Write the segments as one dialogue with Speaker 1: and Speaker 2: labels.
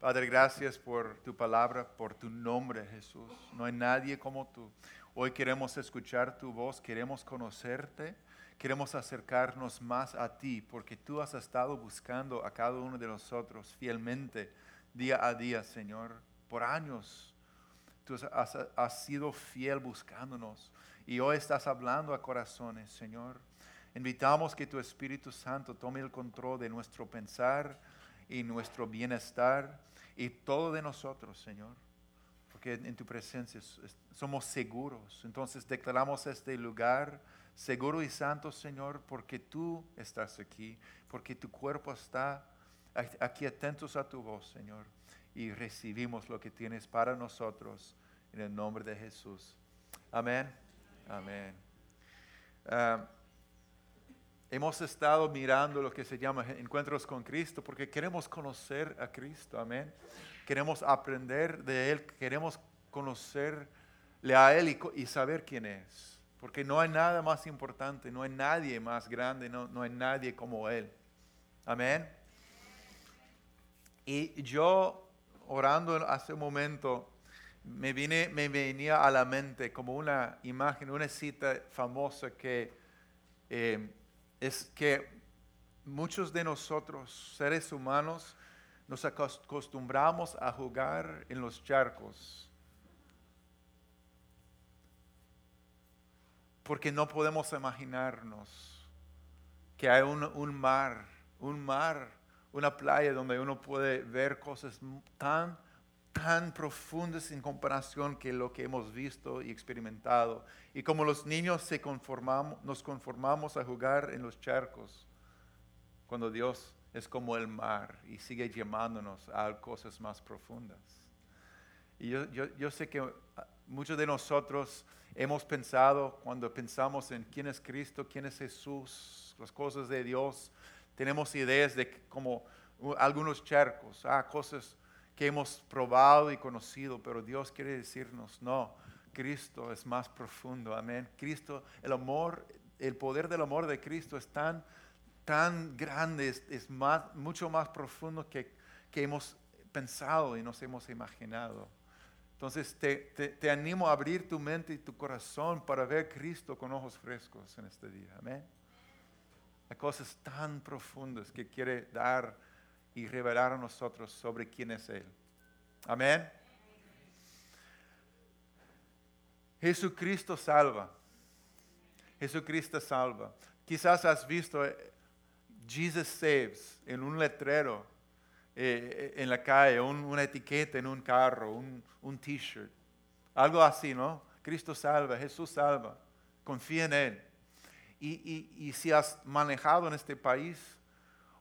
Speaker 1: Padre, gracias por tu palabra, por tu nombre, Jesús. No hay nadie como tú. Hoy queremos escuchar tu voz, queremos conocerte, queremos acercarnos más a ti, porque tú has estado buscando a cada uno de nosotros fielmente, día a día, Señor, por años. Tú has, has sido fiel buscándonos y hoy estás hablando a corazones, Señor. Invitamos que tu Espíritu Santo tome el control de nuestro pensar y nuestro bienestar y todo de nosotros, Señor. Porque en tu presencia somos seguros. Entonces declaramos este lugar seguro y santo, Señor, porque tú estás aquí, porque tu cuerpo está aquí atentos a tu voz, Señor. Y recibimos lo que tienes para nosotros en el nombre de Jesús. Amén. Amén. Ah, hemos estado mirando lo que se llama encuentros con Cristo porque queremos conocer a Cristo, amén. Queremos aprender de Él, queremos conocerle a Él y, saber quién es. Porque no hay nada más importante, no hay nadie más grande, no, no hay nadie como Él. Amén. Y yo orando hace un momento, me, vine, me venía a la mente como una imagen, una cita famosa que eh, es que muchos de nosotros, seres humanos, nos acostumbramos a jugar en los charcos. Porque no podemos imaginarnos que hay un, mar, un mar, una playa donde uno puede ver cosas tan tan profundas en comparación que lo que hemos visto y experimentado. Y como los niños se conformamos, nos conformamos a jugar en los charcos, cuando Dios es como el mar y sigue llamándonos a cosas más profundas. Y yo, yo, yo sé que ah, muchos de nosotros hemos pensado, cuando pensamos en quién es Cristo, quién es Jesús, las cosas de Dios, tenemos ideas de como uh, algunos charcos, ah, cosas que hemos probado y conocido, pero Dios quiere decirnos, no, Cristo es más profundo, amén. Cristo, el amor, el poder del amor de Cristo es tan, tan grande, es, más, mucho más profundo que, que, hemos pensado y nos hemos imaginado. Entonces te, te, animo a abrir tu mente y tu corazón para ver Cristo con ojos frescos en este día, amén. Hay cosas tan profundas que quiere dar y revelar a nosotros sobre quién es Él. Amén. Jesucristo salva. Jesucristo salva. Quizás has visto eh, Jesus Saves en un letrero eh, en la calle, una etiqueta en un carro, un, t-shirt. Algo así, ¿no? Cristo salva, Jesús salva. Confía en Él. y si has manejado en este país,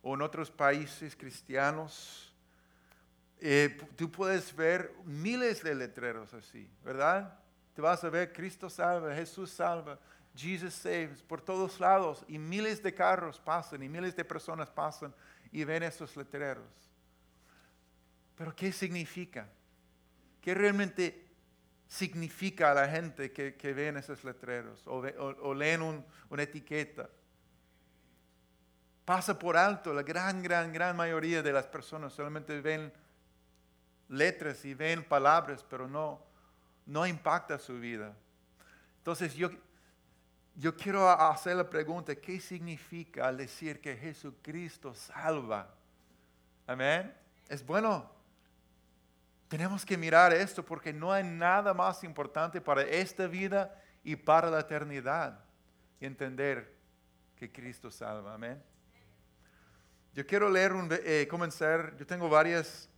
Speaker 1: o en otros países cristianos, eh, tú puedes ver miles de letreros así, ¿verdad? Te vas a ver Cristo salva, Jesús salva, Jesus saves, por todos lados, y miles de carros pasan y miles de personas pasan y ven esos letreros. Pero ¿qué significa? ¿Qué realmente significa a la gente que, que ven esos letreros o, leen una etiqueta? Pasa por alto. La gran, gran, gran mayoría de las personas solamente ven letras y ven palabras, pero no, no impacta su vida. Entonces yo, yo quiero hacer la pregunta, ¿qué significa al decir que Jesucristo salva? Amén. Es bueno. Tenemos que mirar esto porque no hay nada más importante para esta vida y para la eternidad. Y entender que Cristo salva. Amén. Yo quiero leer, un, eh, comenzar, yo tengo varios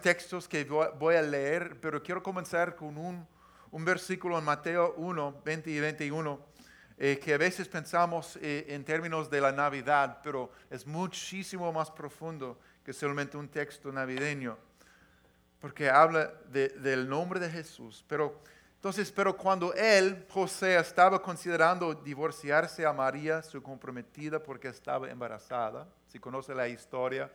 Speaker 1: textos que voy a leer, pero quiero comenzar con un, un versículo en Mateo 1, 20 y 21, eh, que a veces pensamos eh, en términos de la Navidad, pero es muchísimo más profundo que solamente un texto navideño, porque habla del nombre de Jesús. Pero entonces, pero cuando él, José, estaba considerando divorciarse a María, su comprometida, porque estaba embarazada, si conoce la historia,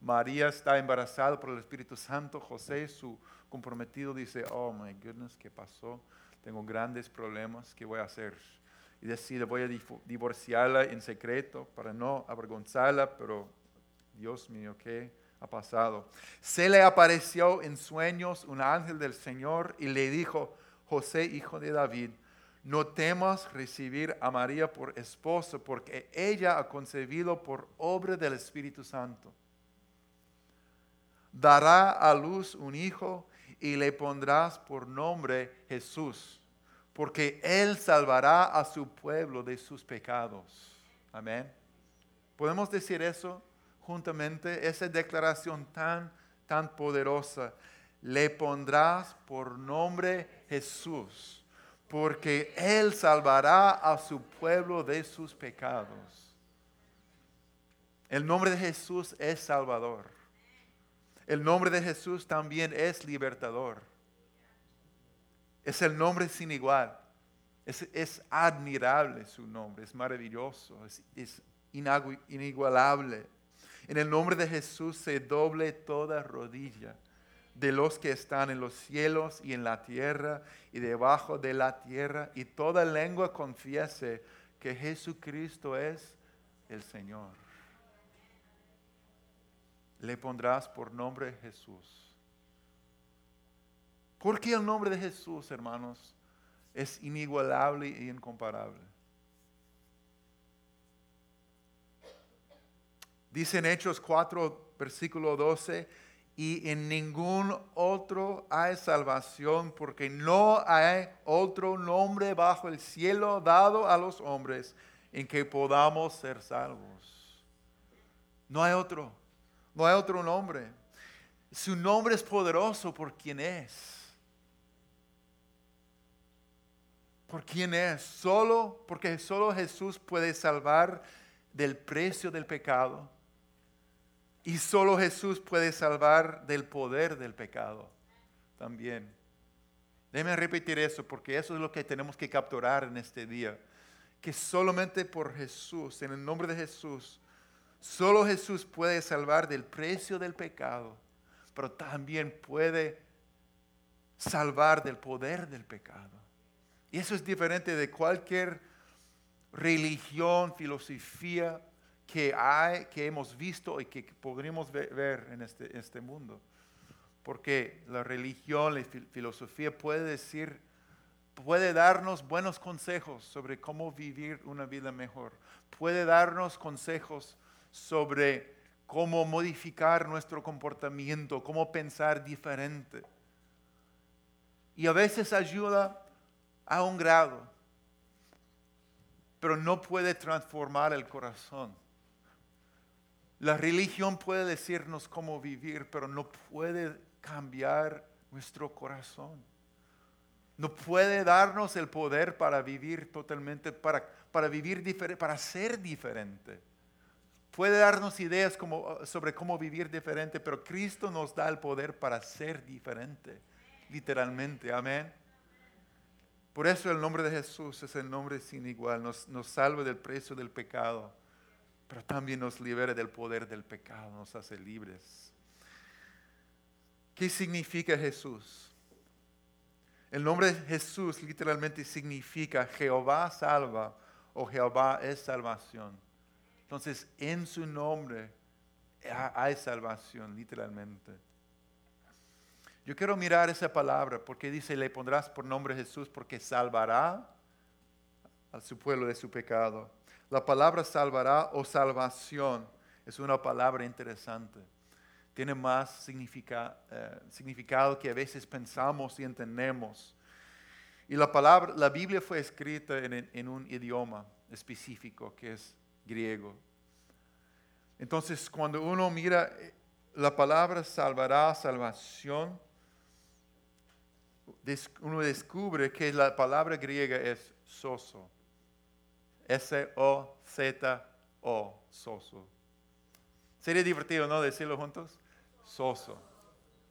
Speaker 1: María está embarazada por el Espíritu Santo, José, su comprometido, dice, oh my goodness, ¿qué pasó? Tengo grandes problemas, ¿qué voy a hacer? Y decide, voy a divorciarla en secreto para no avergonzarla, pero Dios mío, qué ha pasado. Se le apareció en sueños un ángel del Señor y le dijo, José, hijo de David, no temas recibir a María por esposo, porque ella ha concebido por obra del Espíritu Santo. Dará a luz un hijo y le pondrás por nombre Jesús, porque él salvará a su pueblo de sus pecados. Amén. ¿Podemos decir eso juntamente? Esa declaración tan, tan poderosa. Le pondrás por nombre Jesús porque Él salvará a su pueblo de sus pecados. El nombre de Jesús es Salvador. El nombre de Jesús también es libertador. Es el nombre sin igual. Es, admirable su nombre, es maravilloso, es, es inigualable. En el nombre de Jesús se doble toda rodilla de los que están en los cielos y en la tierra y debajo de la tierra, y toda lengua confiese que Jesucristo es el Señor. Le pondrás por nombre Jesús. Porque el nombre de Jesús, hermanos, es inigualable e incomparable. Dice en Hechos 4, versículo 12, y en ningún otro hay salvación, porque no hay otro nombre bajo el cielo dado a los hombres en que podamos ser salvos. No hay otro, no hay otro nombre. Su nombre es poderoso por quien es. Por quien es, solo porque solo Jesús puede salvar del precio del pecado y solo Jesús puede salvar del poder del pecado también. Déjenme repetir eso porque eso es lo que tenemos que capturar en este día. Que solamente por Jesús, en el nombre de Jesús, solo Jesús puede salvar del precio del pecado, pero también puede salvar del poder del pecado. Y eso es diferente de cualquier religión, filosofía, que hay, que hemos visto y que podríamos ver en este, este mundo. Porque la religión, la filosofía puede decir, puede darnos buenos consejos sobre cómo vivir una vida mejor. Puede darnos consejos sobre cómo modificar nuestro comportamiento, cómo pensar diferente. Y a veces ayuda a un grado, pero no puede transformar el corazón. La religión puede decirnos cómo vivir, pero no puede cambiar nuestro corazón. No puede darnos el poder para vivir totalmente, para, para vivir diferente, para ser diferente. Puede darnos ideas sobre cómo vivir diferente, pero Cristo nos da el poder para ser diferente, literalmente. Amén. Por eso el nombre de Jesús es el nombre sin igual, nos, nos salva del precio del pecado pero también nos libera del poder del pecado, nos hace libres. ¿Qué significa Jesús? El nombre de Jesús literalmente significa Jehová salva o Jehová es salvación. Entonces, en su nombre hay salvación, literalmente. Yo quiero mirar esa palabra porque dice, le pondrás por nombre Jesús porque salvará a su pueblo de su pecado. La palabra salvará o salvación es una palabra interesante. Tiene más eh, significado que a veces pensamos y entendemos. Y la palabra, la Biblia fue escrita en, en un idioma específico que es griego. Entonces, cuando uno mira eh, la palabra salvará, salvación, uno descubre que la palabra griega es soso. S-O-Z-O, soso. Sería divertido, ¿no? Decirlo juntos. Soso.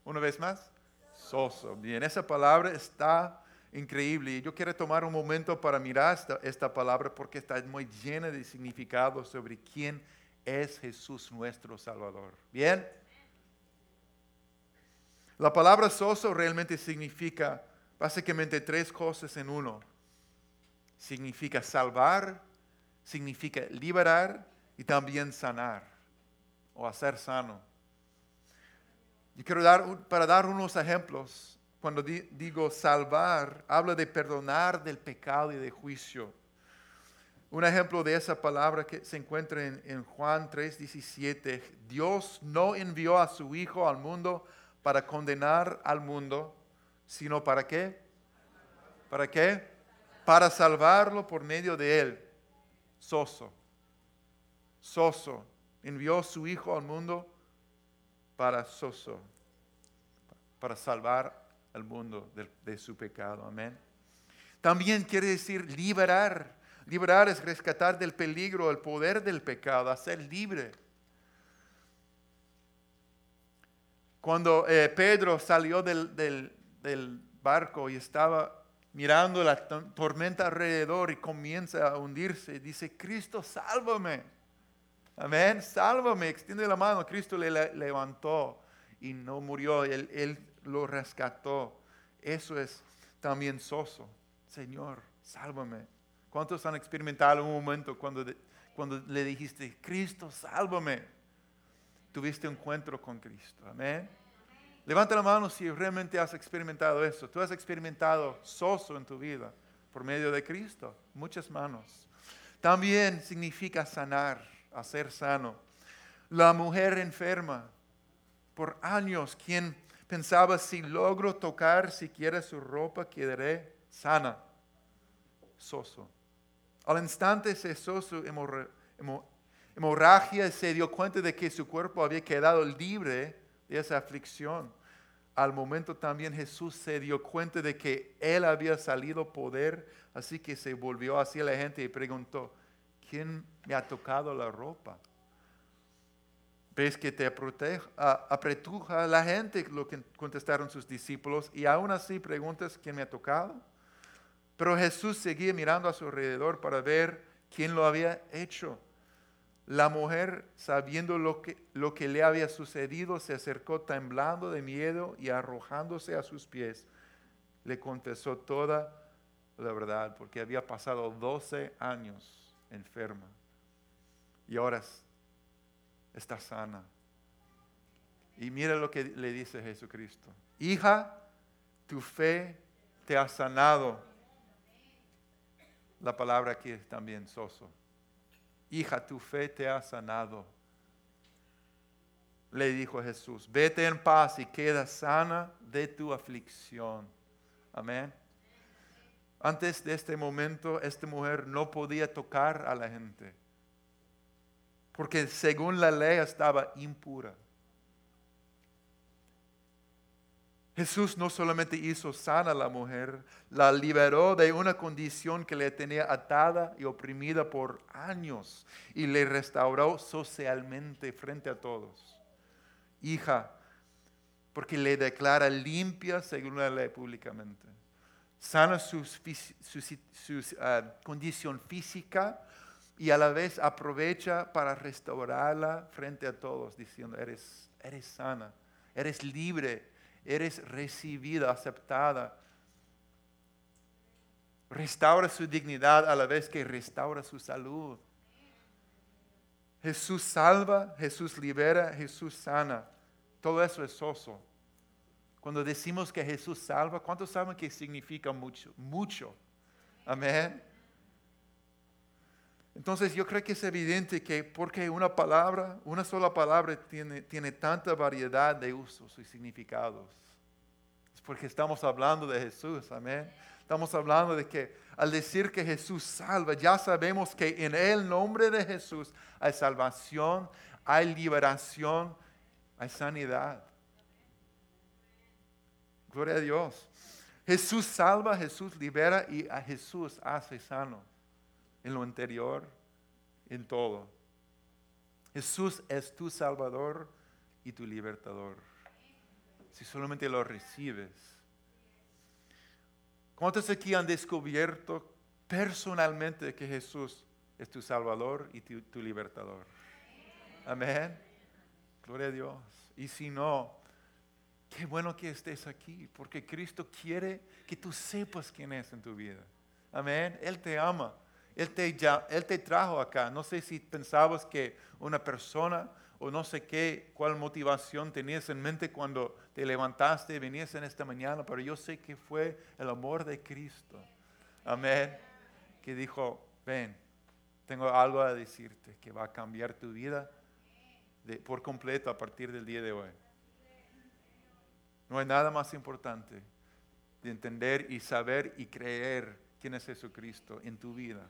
Speaker 1: Una vez más. Soso. Bien, esa palabra está increíble. Y yo quiero tomar un momento para mirar esta, palabra porque está muy llena de significado sobre quién es Jesús nuestro Salvador. Bien. La palabra soso realmente significa básicamente tres cosas en uno significa salvar, significa liberar y también sanar o hacer sano. Y quiero dar, para dar unos ejemplos, cuando digo salvar, habla de perdonar del pecado y de juicio. Un ejemplo de esa palabra que se encuentra en, en Juan 3:17, Dios no envió a su Hijo al mundo para condenar al mundo, sino para qué? ¿Para qué? Para salvarlo por medio de él. Soso. Soso. Envió su Hijo al mundo para Soso. Para salvar al mundo de, su pecado. Amén. También quiere decir liberar Liberar es rescatar del peligro, el poder del pecado, hacer libre. Cuando eh, Pedro salió del barco y estaba mirando la tormenta alrededor y comienza a hundirse, dice, Cristo, sálvame. Amén, sálvame, extiende la mano. Cristo le levantó y no murió, él, él lo rescató. Eso es también soso. Señor, sálvame. ¿Cuántos han experimentado un momento cuando, cuando le dijiste, Cristo, sálvame? Tuviste un encuentro con Cristo. Amén. Levanta la mano si realmente has experimentado eso. Tú has experimentado soso en tu vida por medio de Cristo. Muchas manos. También significa sanar, hacer sano. La mujer enferma, por años, quien pensaba si logro tocar siquiera su ropa, quedaré sana. Soso. Al instante cesó su hemorragia y se dio cuenta de que su cuerpo había quedado libre de esa aflicción. Al momento también Jesús se dio cuenta de que él había salido poder, así que se volvió hacia la gente y preguntó, ¿quién me ha tocado la ropa? ¿Ves que te apretuja la gente? Lo que contestaron sus discípulos. Y aún así preguntas, ¿quién me ha tocado? Pero Jesús seguía mirando a su alrededor para ver quién lo había hecho. La mujer, sabiendo lo que, lo que le había sucedido, se acercó temblando de miedo y arrojándose a sus pies. Le confesó toda la verdad, porque había pasado 12 años enferma y ahora está sana. Y mira lo que le dice Jesucristo. Hija, tu fe te ha sanado la palabra aquí es también soso. Hija, tu fe te ha sanado. Le dijo Jesús, vete en paz y queda sana de tu aflicción. Amén. Antes de este momento, esta mujer no podía tocar a la gente, porque según la ley estaba impura. Jesús no solamente hizo sana a la mujer, la liberó de una condición que le tenía atada y oprimida por años y le restauró socialmente frente a todos. Hija, porque le declara limpia según la ley públicamente. Sana su, ah, condición física y a la vez aprovecha para restaurarla frente a todos, diciendo, eres, eres sana, eres libre eres recibida, aceptada. Restaura su dignidad a la vez que restaura su salud. Jesús salva, Jesús libera, Jesús sana. Todo eso es oso. Cuando decimos que Jesús salva, ¿cuántos saben que significa mucho? Mucho. Amén. Entonces yo creo que es evidente que porque una palabra, una sola palabra tiene, tiene tanta variedad de usos y significados. Es porque estamos hablando de Jesús, amén. Estamos hablando de que al decir que Jesús salva, ya sabemos que en el nombre de Jesús hay salvación, hay liberación, hay sanidad. Gloria a Dios. Jesús salva, Jesús libera y a Jesús hace sano en lo interior, en todo. Jesús es tu Salvador y tu libertador. Si solamente lo recibes. ¿Cuántos aquí han descubierto personalmente que Jesús es tu Salvador y tu, libertador? Amén. Gloria a Dios. Y si no, qué bueno que estés aquí, porque Cristo quiere que tú sepas quién es en tu vida. Amén. Él te ama. Él te, trajo acá. No sé si pensabas que una persona, o no sé qué, cuál motivación tenías en mente cuando te levantaste y venías en esta mañana, pero yo sé que fue el amor de Cristo. Amén. Que dijo, ven, tengo algo a decirte que va a cambiar tu vida por completo a partir del día de hoy. No hay nada más importante de entender y saber y creer quién es Jesucristo en tu vida.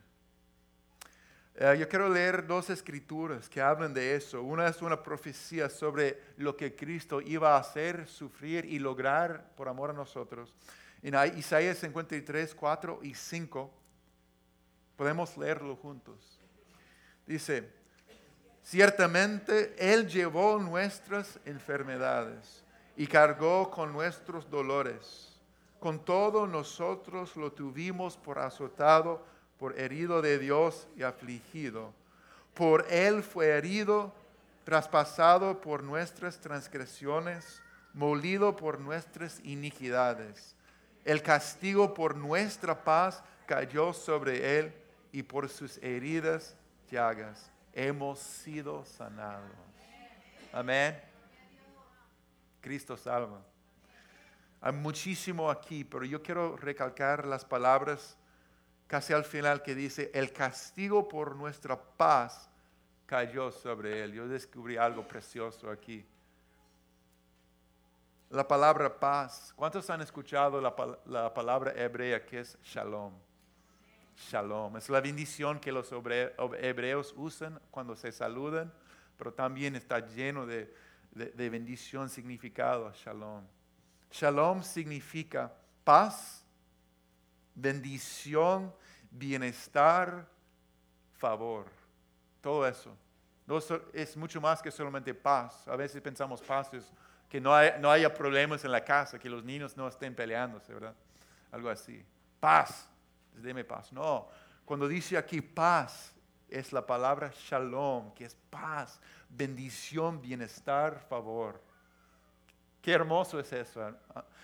Speaker 1: Eh, yo quiero leer dos escrituras que hablan de eso. Una es una profecía sobre lo que Cristo iba a hacer, sufrir y lograr por amor a nosotros. En Isaías 53, 4 y 5, podemos leerlo juntos. Dice, ciertamente Él llevó nuestras enfermedades y cargó con nuestros dolores. Con todo nosotros lo tuvimos por azotado por herido de Dios y afligido. Por él fue herido, traspasado por nuestras transgresiones, molido por nuestras iniquidades. El castigo por nuestra paz cayó sobre él y por sus heridas llagas hemos sido sanados. Amén. Cristo salva. Hay muchísimo aquí, pero yo quiero recalcar las palabras casi al final que dice, el castigo por nuestra paz cayó sobre él. Yo descubrí algo precioso aquí. La palabra paz. ¿Cuántos han escuchado la, la palabra hebrea que es shalom? Shalom. Es la bendición que los hebreos usan cuando se saludan, pero también está lleno de, de bendición, significado, shalom. Shalom significa paz, bendición, bienestar, favor. Todo eso. No es mucho más que solamente paz. A veces pensamos paz es que no, no haya problemas en la casa, que los niños no estén peleándose, ¿verdad? Algo así. Paz. Deme paz. No. Cuando dice aquí paz, es la palabra shalom, que es paz, bendición, bienestar, favor. Qué hermoso es eso.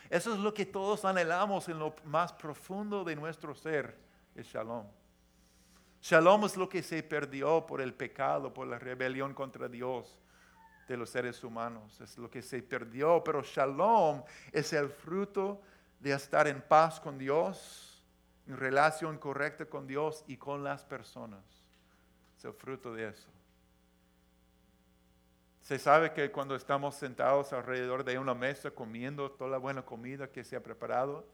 Speaker 1: Eso es lo que todos anhelamos en lo más profundo de nuestro ser es shalom. Shalom es lo que se perdió por el pecado, por la rebelión contra Dios de los seres humanos. Es lo que se perdió, pero shalom es el fruto de estar en paz con Dios, en relación correcta con Dios y con las personas. Es el fruto de eso. Se sabe que cuando estamos sentados alrededor de una mesa comiendo toda la buena comida que se ha preparado,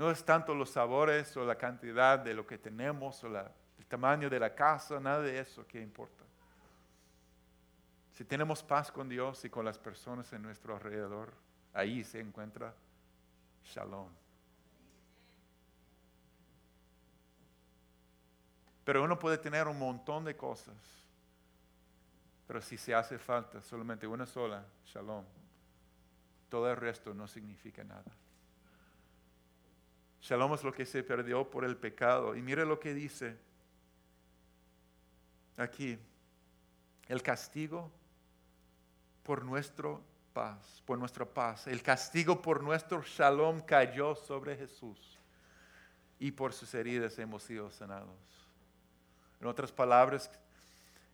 Speaker 1: no es tanto los sabores o la cantidad de lo que tenemos o el tamaño de la casa, nada de eso que importa. Si tenemos paz con Dios y con las personas en nuestro alrededor, ahí se encuentra shalom. Pero uno puede tener un montón de cosas, pero si se hace falta solamente una sola, shalom, todo el resto no significa nada. Shalom es lo que se perdió por el pecado. Y mire lo que dice aquí. El castigo por nuestra paz, por nuestra paz. El castigo por nuestro shalom cayó sobre Jesús. Y por sus heridas hemos sido sanados. En otras palabras,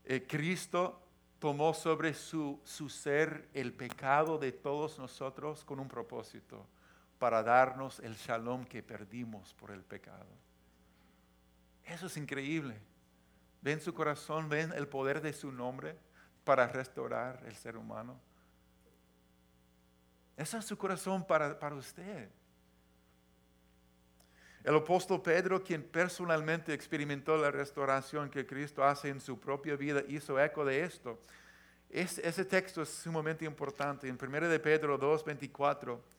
Speaker 1: eh, Cristo tomó sobre su, su ser el pecado de todos nosotros con un propósito para darnos el shalom que perdimos por el pecado. Eso es increíble. Ven su corazón, ven el poder de su nombre para restaurar el ser humano. Eso es su corazón para, para usted. El apóstol Pedro, quien personalmente experimentó la restauración que Cristo hace en su propia vida, hizo eco de esto. ese texto es sumamente importante. En 1 de Pedro 2, 24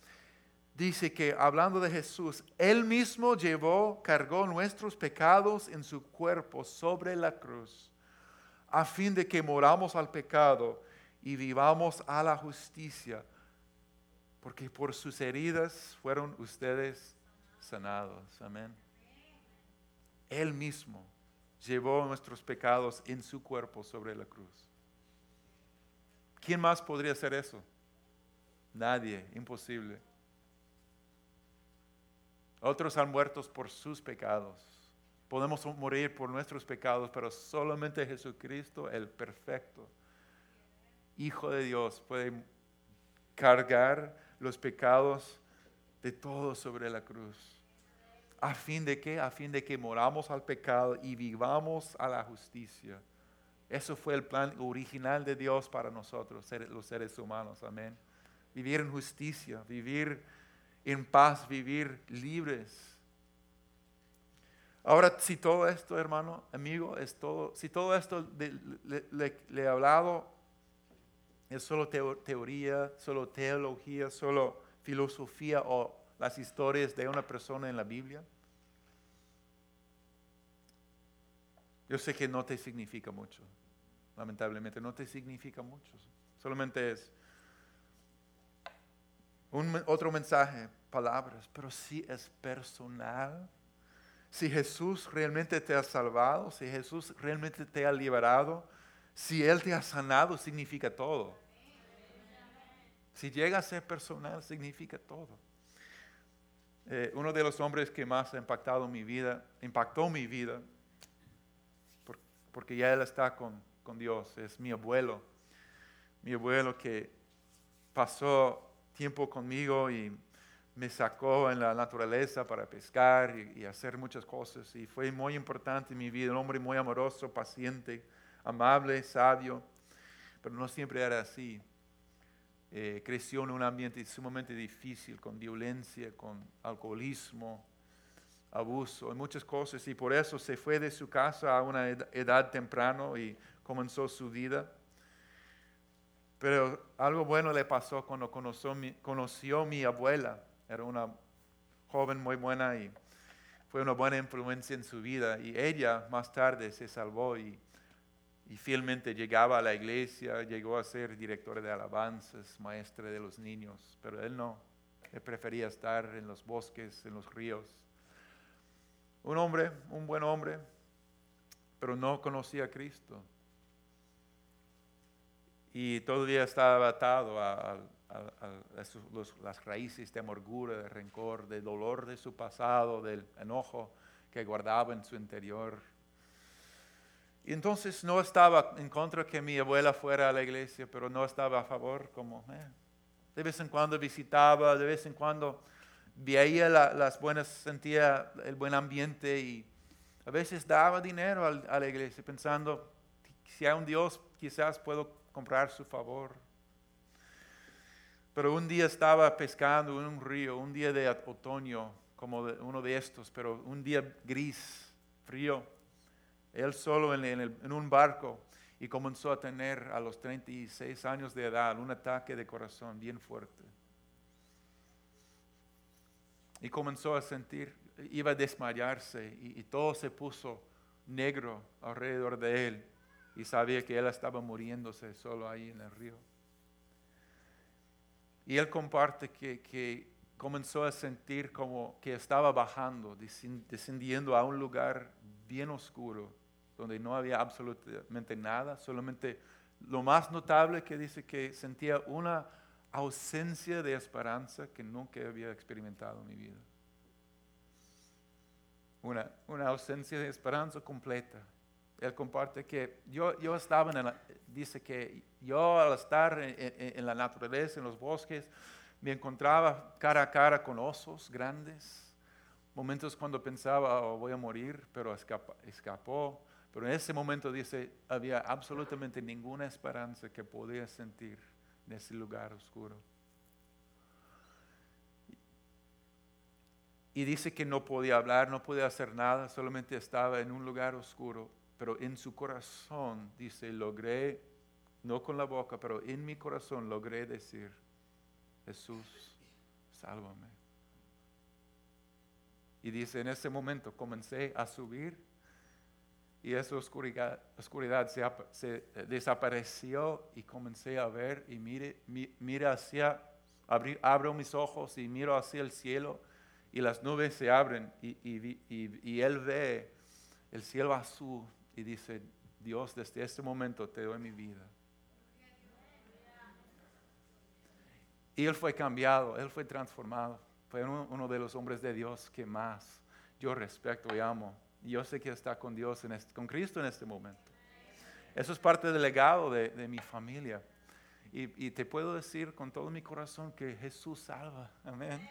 Speaker 1: dice que hablando de Jesús, Él mismo llevó, cargó nuestros pecados en su cuerpo sobre la cruz, a fin de que moramos al pecado y vivamos a la justicia, porque por sus heridas fueron ustedes sanados. Amén. Él mismo llevó nuestros pecados en su cuerpo sobre la cruz. ¿Quién más podría hacer eso? Nadie, imposible. Otros han muerto por sus pecados. Podemos morir por nuestros pecados, pero solamente Jesucristo, el perfecto, Hijo de Dios, puede cargar los pecados de todos sobre la cruz. ¿A fin de qué? A fin de que moramos al pecado y vivamos a la justicia. Eso fue el plan original de Dios para nosotros, los seres humanos. Amén. Vivir en justicia, vivir en paz, vivir libres. Ahora, si todo esto, hermano, amigo, es todo, si todo esto le, he hablado, es solo teoría, solo teología, solo filosofía o las historias de una persona en la Biblia, yo sé que no te significa mucho, lamentablemente, no te significa mucho. Solamente es un, otro mensaje, palabras, pero si es personal. Si Jesús realmente te ha salvado, si Jesús realmente te ha liberado, si Él te ha sanado, significa todo. Si llega a ser personal, significa todo. Eh, uno de los hombres que más ha impactado mi vida, impactó mi vida, porque ya él está con, con Dios, es mi abuelo. Mi abuelo que pasó tiempo conmigo y me sacó en la naturaleza para pescar y, hacer muchas cosas. Y fue muy importante en mi vida, un hombre muy amoroso, paciente, amable, sabio, pero no siempre era así. Eh, creció en un ambiente sumamente difícil, con violencia, con alcoholismo, abuso y muchas cosas. Y por eso se fue de su casa a una edad temprano y comenzó su vida. Pero algo bueno le pasó cuando conoció mi, conoció mi abuela. Era una joven muy buena y fue una buena influencia en su vida. Y ella más tarde se salvó y y fielmente llegaba a la iglesia, llegó a ser director de alabanzas, maestre de los niños, pero él no, él prefería estar en los bosques, en los ríos. Un hombre, un buen hombre, pero no conocía a Cristo. Y todavía estaba atado a, las raíces de amargura, de rencor, de dolor de su pasado, del enojo que guardaba en su interior y entonces no estaba en contra que mi abuela fuera a la iglesia, pero no estaba a favor, como eh, de vez en cuando visitaba, de vez en cuando veía las buenas, sentía el buen ambiente y a veces daba dinero a, la iglesia pensando, si hay un Dios, quizás puedo comprar su favor. Pero un día estaba pescando en un río, un día de otoño, como uno de estos, pero un día gris, frío él solo en, un barco y comenzó a tener a los 36 años de edad un ataque de corazón bien fuerte. Y comenzó a sentir, iba a desmayarse y, todo se puso negro alrededor de él y sabía que él estaba muriéndose solo ahí en el río. Y él comparte que, que, comenzó a sentir como que estaba bajando, descendiendo a un lugar bien oscuro donde no había absolutamente nada, solamente lo más notable que dice que sentía una ausencia de esperanza que nunca había experimentado en mi vida. Una, una ausencia de esperanza completa. Él comparte que yo, yo estaba en la, dice que yo al estar en, la naturaleza, en los bosques, me encontraba cara a cara con osos grandes, momentos cuando pensaba oh, voy a morir, pero escapó pero en ese momento dice, había absolutamente ninguna esperanza que podía sentir en ese lugar oscuro. Y dice que no podía hablar, no podía hacer nada, solamente estaba en un lugar oscuro. Pero en su corazón, dice, logré, no con la boca, pero en mi corazón logré decir, Jesús, sálvame. Y dice, en ese momento comencé a subir y esa oscuridad, oscuridad se, desapareció y comencé a ver y mire, mira hacia, abro mis ojos y miro hacia el cielo y las nubes se abren y, y, él ve el cielo azul y dice, Dios, desde este momento te doy mi vida. Y él fue cambiado, él fue transformado. Fue uno de los hombres de Dios que más yo respeto y amo Y yo sé que está con Dios, en este- con Cristo en este momento. Eso es parte del legado de, de mi familia. Y, y te puedo decir con todo mi corazón que Jesús salva. Amén.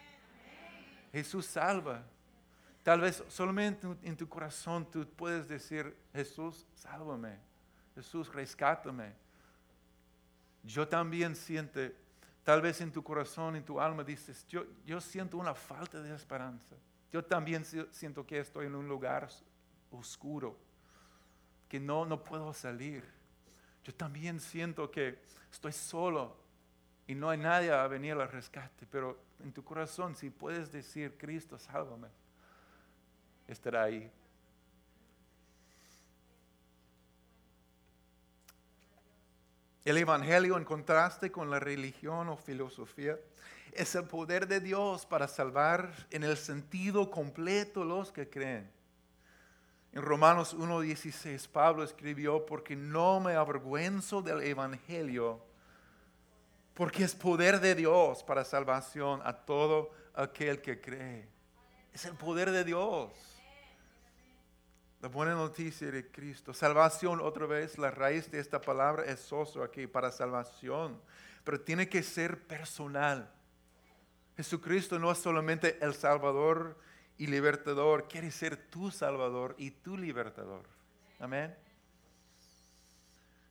Speaker 1: Jesús salva. Tal vez solamente en tu- corazón tú puedes decir, Jesús, sálvame. Jesús, rescátame. Yo también siento, tal vez en tu corazón, en tu alma dices, yo, yo siento una falta de esperanza. Yo también si- siento que estoy en un lugar os- oscuro, que no, no puedo salir. Yo también siento que estoy solo y no hay nadie a venir al rescate, pero en tu corazón, si puedes decir, Cristo, sálvame, estará ahí. El Evangelio, en contraste con la religión o filosofía, es el poder de Dios para salvar en el sentido completo los que creen. En Romanos 1.16 Pablo escribió, porque no me avergüenzo del Evangelio, porque es poder de Dios para salvación a todo aquel que cree. Es el poder de Dios. La buena noticia de Cristo. Salvación, otra vez, la raíz de esta palabra es soso aquí, para salvación. Pero tiene que ser personal. Jesucristo no es solamente el Salvador y libertador, quiere ser tu Salvador y tu libertador. Amén.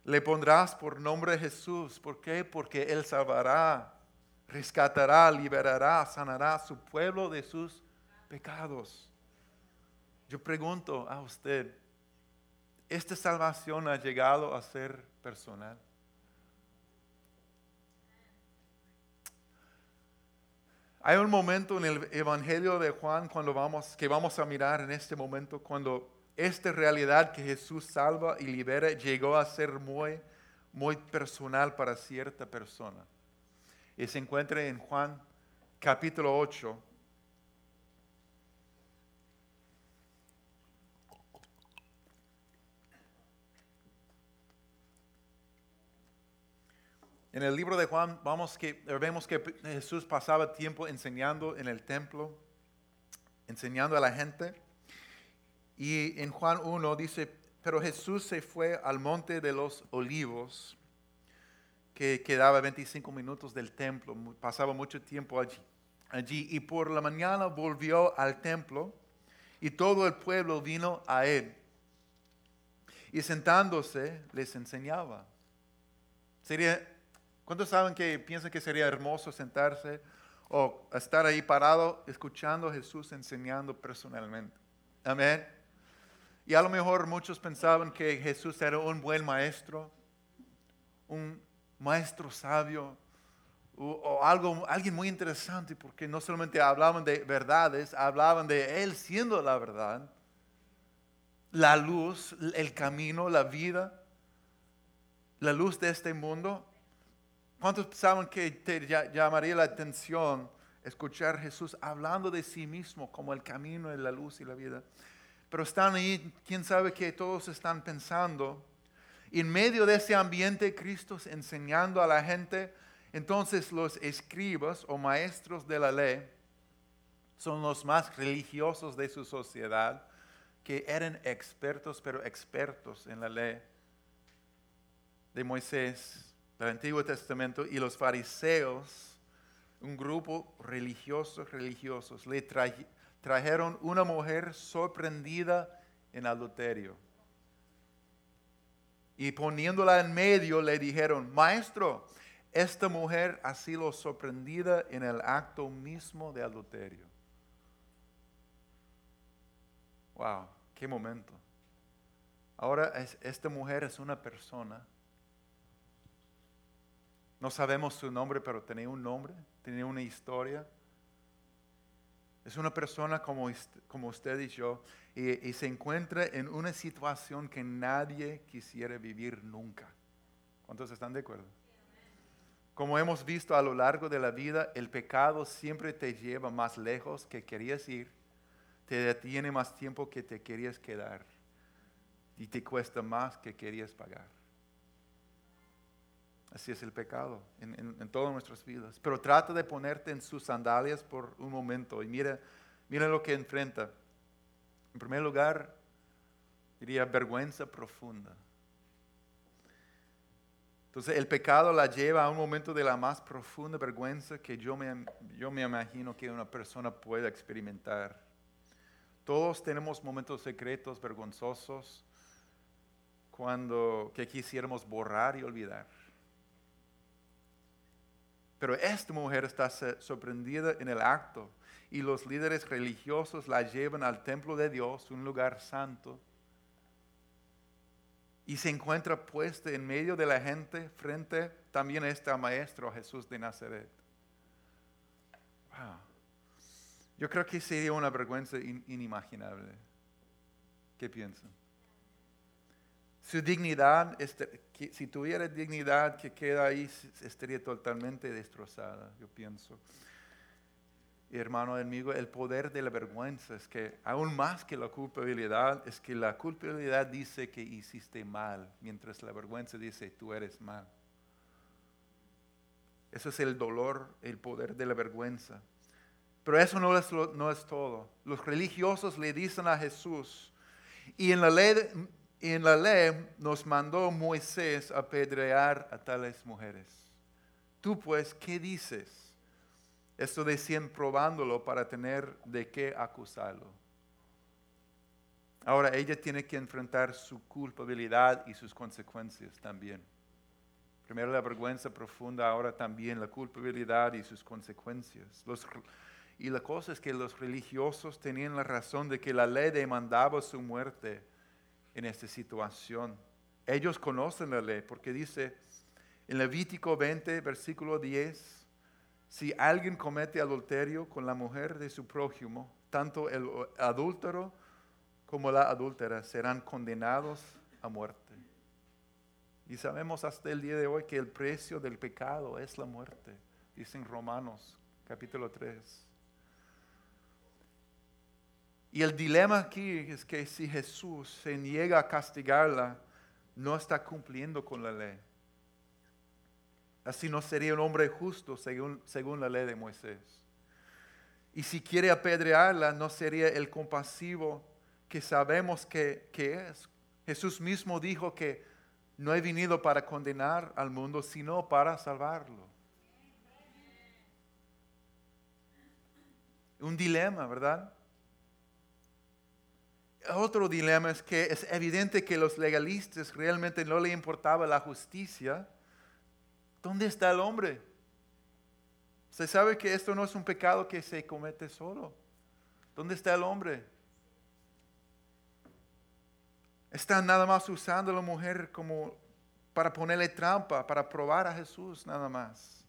Speaker 1: Le pondrás por nombre Jesús. ¿Por qué? Porque Él salvará, rescatará, liberará, sanará a su pueblo de sus pecados. Yo pregunto a usted, ¿esta salvación ha llegado a ser personal? Hay un momento en el Evangelio de Juan cuando vamos, que vamos a mirar en este momento, cuando esta realidad que Jesús salva y libera llegó a ser muy, muy personal para cierta persona. Y se encuentra en Juan capítulo 8. En el libro de Juan vamos que, vemos que Jesús pasaba tiempo enseñando en el templo, enseñando a la gente. Y en Juan 1 dice, pero Jesús se fue al monte de los olivos, que quedaba 25 minutos del templo, pasaba mucho tiempo allí. allí. Y por la mañana volvió al templo y todo el pueblo vino a él. Y sentándose les enseñaba. Sería, ¿Cuántos saben que piensan que sería hermoso sentarse o estar ahí parado escuchando a Jesús enseñando personalmente? Amén. Y a lo mejor muchos pensaban que Jesús era un buen maestro, un maestro sabio o, o algo, alguien muy interesante porque no solamente hablaban de verdades, hablaban de Él siendo la verdad, la luz, el camino, la vida, la luz de este mundo. ¿Cuántos saben que te lla- llamaría la atención escuchar a Jesús hablando de sí mismo como el camino, la luz y la vida? Pero están ahí, quién sabe que todos están pensando. Y en medio de ese ambiente, Cristo enseñando a la gente, entonces los escribas o maestros de la ley son los más religiosos de su sociedad, que eran expertos, pero expertos en la ley de Moisés, del Antiguo Testamento, y los fariseos, un grupo religioso, religiosos, le traje- trajeron una mujer sorprendida en adulterio. Y poniéndola en medio le dijeron, maestro, esta mujer ha sido sorprendida en el acto mismo de adulterio. Wow, qué momento. Ahora es- esta mujer es una persona. No sabemos su nombre, pero tenía un nombre, tenía una historia. Es una persona como, como usted y yo y, y se encuentra en una situación que nadie quisiera vivir nunca. ¿Cuántos están de acuerdo? Como hemos visto a lo largo de la vida, el pecado siempre te lleva más lejos que querías ir, te detiene más tiempo que te querías quedar y te cuesta más que querías pagar. Así es el pecado en, en- todas nuestras vidas. Pero trata de ponerte en sus sandalias por un momento y mira, mira lo que enfrenta. En primer lugar, diría vergüenza profunda. Entonces el pecado la lleva a un momento de la más profunda vergüenza que yo me, yo me imagino que una persona pueda experimentar. Todos tenemos momentos secretos, vergonzosos, cuando que quisiéramos borrar y olvidar. Pero esta mujer está sorprendida en el acto y los líderes religiosos la llevan al templo de Dios, un lugar santo, y se encuentra puesta en medio de la gente frente también a este maestro Jesús de Nazaret. Yo creo que sería una vergüenza inimaginable. ¿Qué piensan? Su dignidad, este, si tuviera dignidad que queda ahí, estaría totalmente destrozada, yo pienso. Y hermano amigo, el poder de la vergüenza es que aún más que la culpabilidad, es que la culpabilidad dice que hiciste mal, mientras la vergüenza dice tú eres mal. Eso es el dolor, el poder de la vergüenza. Pero eso no es, no es todo. Los religiosos le dicen a Jesús, y en la ley, en la ley nos mandó Moisés apedrear a tales mujeres. Tú pues, ¿qué dices? Esto decían probándolo para tener de qué acusarlo. Ahora ella tiene que enfrentar su culpabilidad y sus consecuencias también. Primero la vergüenza profunda, ahora también la culpabilidad y sus consecuencias. Y la cosa es que los religiosos tenían la razón de que la ley demandaba su muerte en esta situación. Ellos conocen la ley porque dice en Levítico 20, versículo 10, si alguien comete adulterio con la mujer de su prójimo, tanto el adúltero como la adúltera serán condenados a muerte. Y sabemos hasta el día de hoy que el precio del pecado es la muerte, dicen Romanos capítulo 3. Y el dilema aquí es que si Jesús se niega a castigarla, no está cumpliendo con la ley. Así no sería un hombre justo según, según la ley de Moisés. Y si quiere apedrearla, no sería el compasivo que sabemos que, que es. Jesús mismo dijo que no he venido para condenar al mundo, sino para salvarlo. Un dilema, ¿verdad? Otro dilema es que es evidente que los legalistas realmente no le importaba la justicia. ¿Dónde está el hombre? Se sabe que esto no es un pecado que se comete solo. ¿Dónde está el hombre? Están nada más usando a la mujer como para ponerle trampa, para probar a Jesús nada más.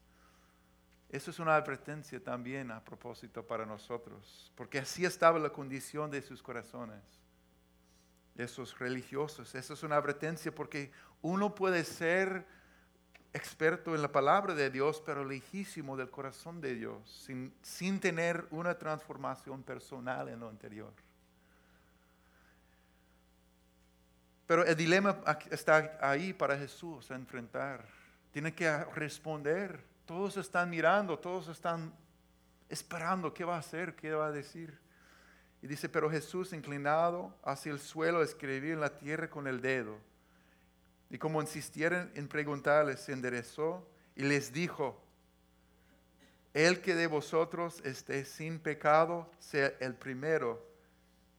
Speaker 1: Eso es una advertencia también a propósito para nosotros, porque así estaba la condición de sus corazones esos religiosos. Eso es una advertencia porque uno puede ser experto en la palabra de Dios, pero lejísimo del corazón de Dios, sin, sin tener una transformación personal en lo anterior. Pero el dilema está ahí para Jesús a enfrentar. Tiene que responder. Todos están mirando, todos están esperando qué va a hacer, qué va a decir. Y dice, pero Jesús inclinado hacia el suelo escribía en la tierra con el dedo. Y como insistieron en preguntarles, se enderezó y les dijo, el que de vosotros esté sin pecado, sea el primero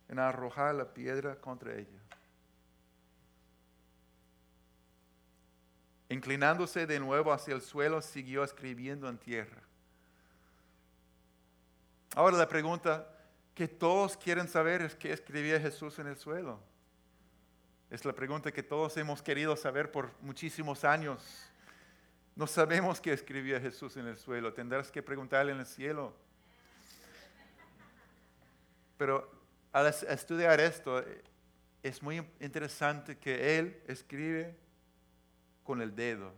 Speaker 1: en arrojar la piedra contra ella. Inclinándose de nuevo hacia el suelo, siguió escribiendo en tierra. Ahora la pregunta, que todos quieren saber es qué escribía Jesús en el suelo. Es la pregunta que todos hemos querido saber por muchísimos años. No sabemos qué escribía Jesús en el suelo. Tendrás que preguntarle en el cielo. Pero al estudiar esto, es muy interesante que Él escribe con el dedo.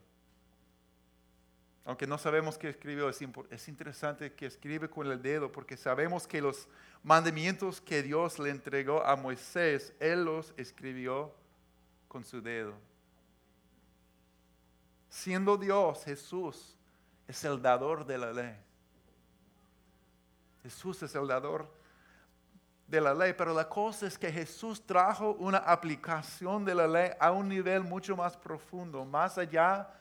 Speaker 1: Aunque no sabemos qué escribió, es interesante que escribe con el dedo porque sabemos que los mandamientos que Dios le entregó a Moisés, Él los escribió con su dedo. Siendo Dios, Jesús es el dador de la ley. Jesús es el dador. de la ley, pero la cosa es que Jesús trajo una aplicación de la ley a un nivel mucho más profundo, más allá de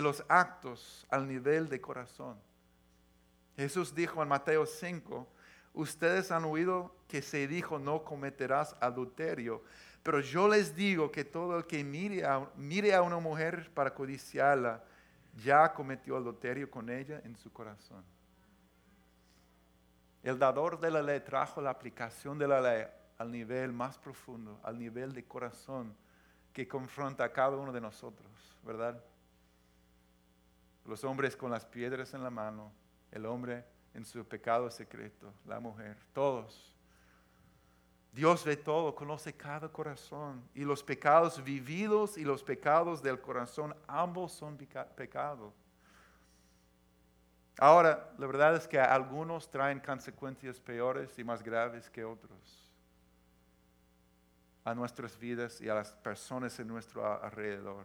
Speaker 1: los actos, al nivel de corazón. Jesús dijo en Mateo 5, ustedes han oído que se dijo no cometerás adulterio, pero yo les digo que todo el que mire a, mire a una mujer para codiciarla, ya cometió adulterio con ella en su corazón. El dador de la ley trajo la aplicación de la ley al nivel más profundo, al nivel de corazón que confronta a cada uno de nosotros, ¿verdad? Los hombres con las piedras en la mano, el hombre en su pecado secreto, la mujer, todos. Dios ve todo, conoce cada corazón y los pecados vividos y los pecados del corazón, ambos son pecados. Ahora, la verdad es que algunos traen consecuencias peores y más graves que otros a nuestras vidas y a las personas en nuestro alrededor.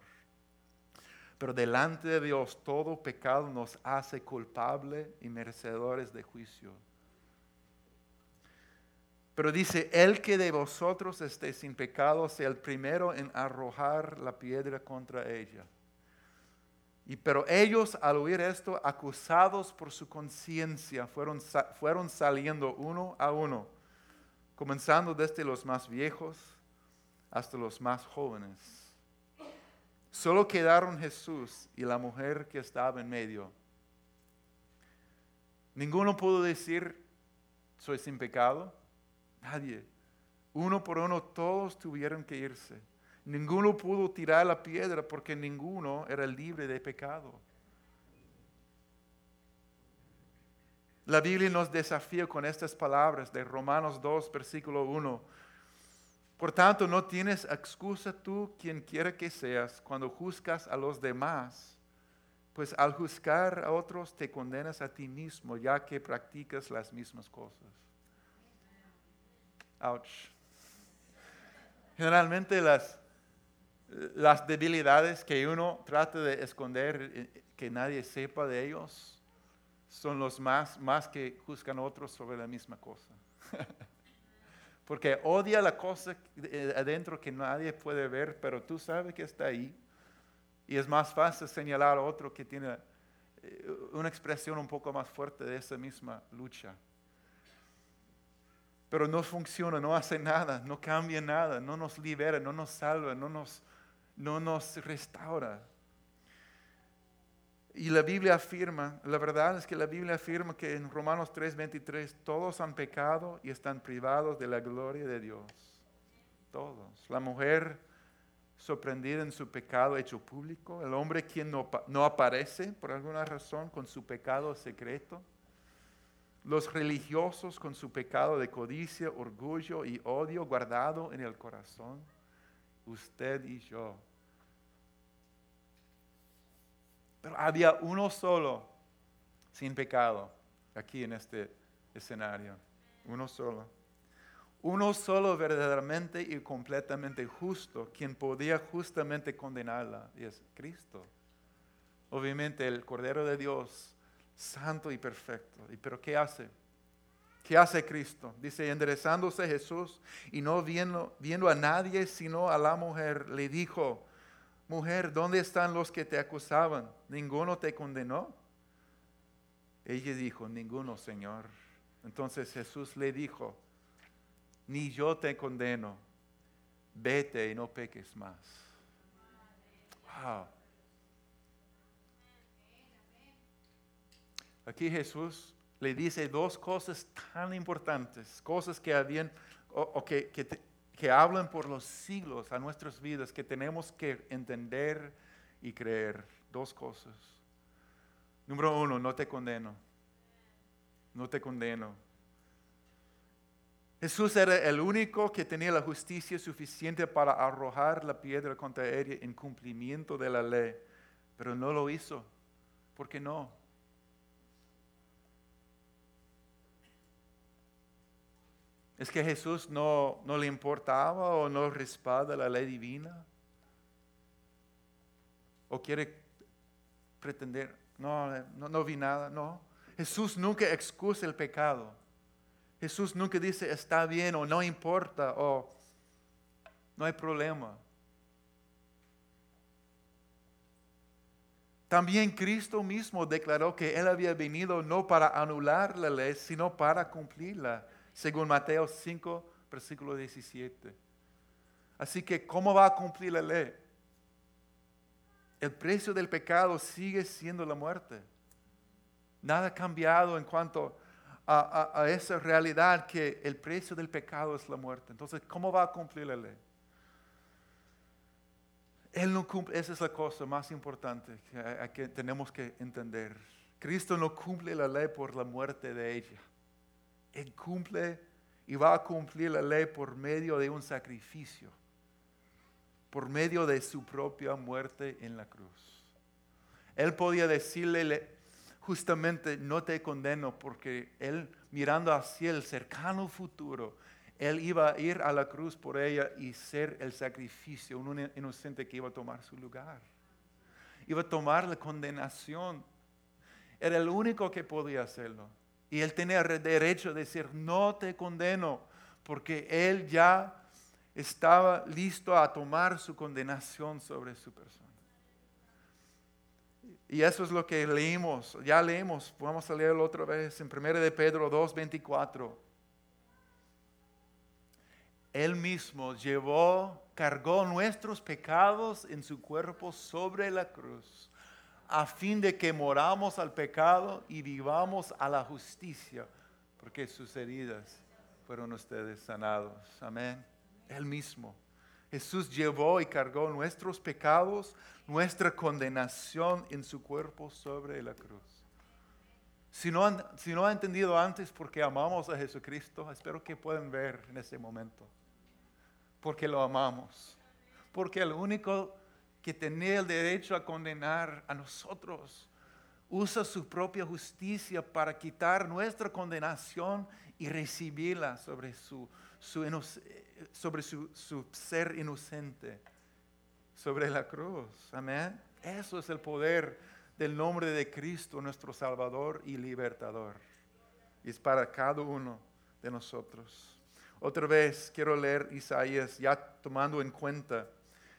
Speaker 1: Pero delante de Dios todo pecado nos hace culpable y merecedores de juicio. Pero dice, el que de vosotros esté sin pecado sea el primero en arrojar la piedra contra ella. Y pero ellos al oír esto, acusados por su conciencia, fueron, fueron saliendo uno a uno, comenzando desde los más viejos hasta los más jóvenes. Solo quedaron Jesús y la mujer que estaba en medio. Ninguno pudo decir, soy sin pecado. Nadie. Uno por uno todos tuvieron que irse. Ninguno pudo tirar la piedra porque ninguno era libre de pecado. La Biblia nos desafía con estas palabras de Romanos 2, versículo 1. Por tanto, no tienes excusa tú, quien quiera que seas, cuando juzgas a los demás, pues al juzgar a otros te condenas a ti mismo, ya que practicas las mismas cosas. Ouch. Generalmente las, las debilidades que uno trata de esconder, eh, que nadie sepa de ellos, son los más, más que juzgan otros sobre la misma cosa. Porque odia la cosa eh, adentro que nadie puede ver, pero tú sabes que está ahí. Y es más fácil señalar a otro que tiene eh, una expresión un poco más fuerte de esa misma lucha. Pero no funciona, no hace nada, no cambia nada, no nos libera, no nos salva, no nos no nos restaura. Y la Biblia afirma, la verdad es que la Biblia afirma que en Romanos 3:23 todos han pecado y están privados de la gloria de Dios. Todos. La mujer sorprendida en su pecado hecho público, el hombre quien no, no aparece por alguna razón con su pecado secreto, los religiosos con su pecado de codicia, orgullo y odio guardado en el corazón, usted y yo Pero había uno solo sin pecado aquí en este escenario. Uno solo. Uno solo verdaderamente y completamente justo, quien podía justamente condenarla, y es Cristo. Obviamente el Cordero de Dios, santo y perfecto. ¿Y pero qué hace? ¿Qué hace Cristo? Dice, enderezándose Jesús y no viendo, viendo a nadie sino a la mujer, le dijo, mujer, ¿dónde están los que te acusaban? ¿Ninguno te condenó? Ella dijo, ninguno, Señor. Entonces Jesús le dijo, ni yo te condeno, vete y no peques más. Wow. Aquí Jesús le dice dos cosas tan importantes, cosas que habían, o, que, que, que hablan por los siglos a nuestras vidas, que tenemos que entender y creer. Dos cosas. Número uno, no te condeno. No te condeno. Jesús era el único que tenía la justicia suficiente para arrojar la piedra contra ella en cumplimiento de la ley, pero no lo hizo. ¿Por qué no? ¿Es que Jesús no, no le importaba o no respalda la ley divina? ¿O quiere pretender, no, no, no vi nada? No. Jesús nunca excusa el pecado. Jesús nunca dice está bien o no importa o no hay problema. También Cristo mismo declaró que Él había venido no para anular la ley, sino para cumplirla, según Mateo 5, versículo 17. Así que, ¿cómo va a cumplir la ley? El precio del pecado sigue siendo la muerte. Nada ha cambiado en cuanto a, esa realidad que el precio del pecado es la muerte. Entonces, ¿cómo va a cumplir la ley? Él no cumple, esa es la cosa más importante que, tenemos que entender. Cristo no cumple la ley por la muerte de ella. Él cumple y va a cumplir la ley por medio de un sacrificio, por medio de su propia muerte en la cruz. Él podía decirle justamente, no te condeno, porque él mirando hacia el cercano futuro, él iba a ir a la cruz por ella y ser el sacrificio, un inocente que iba a tomar su lugar. Iba a tomar la condenación. Era el único que podía hacerlo. Y él tenía derecho de decir, no te condeno, porque él ya estaba listo a tomar su condenación sobre su persona. Y eso es lo que leímos, ya leímos, vamos a leerlo otra vez en 1 de Pedro 2, 24. Él mismo llevó, cargó nuestros pecados en su cuerpo sobre la cruz, a fin de que moramos al pecado y vivamos a la justicia, porque sus heridas fueron ustedes sanados. Amén. Él mismo. Jesús llevó y cargó nuestros pecados, nuestra condenación en su cuerpo sobre la cruz. Si no, han, si no ha entendido antes porque amamos a Jesucristo, espero que puedan ver en ese momento porque lo amamos. Porque el único que tenía el derecho a condenar a nosotros usa su propia justicia para quitar nuestra condenación y recibirla sobre su, sobre su, su ser inocente, sobre la cruz. Amén. Eso es el poder del nombre de Cristo, nuestro Salvador y Libertador. Y es para cada uno de nosotros. Otra vez quiero leer Isaías, ya tomando en cuenta.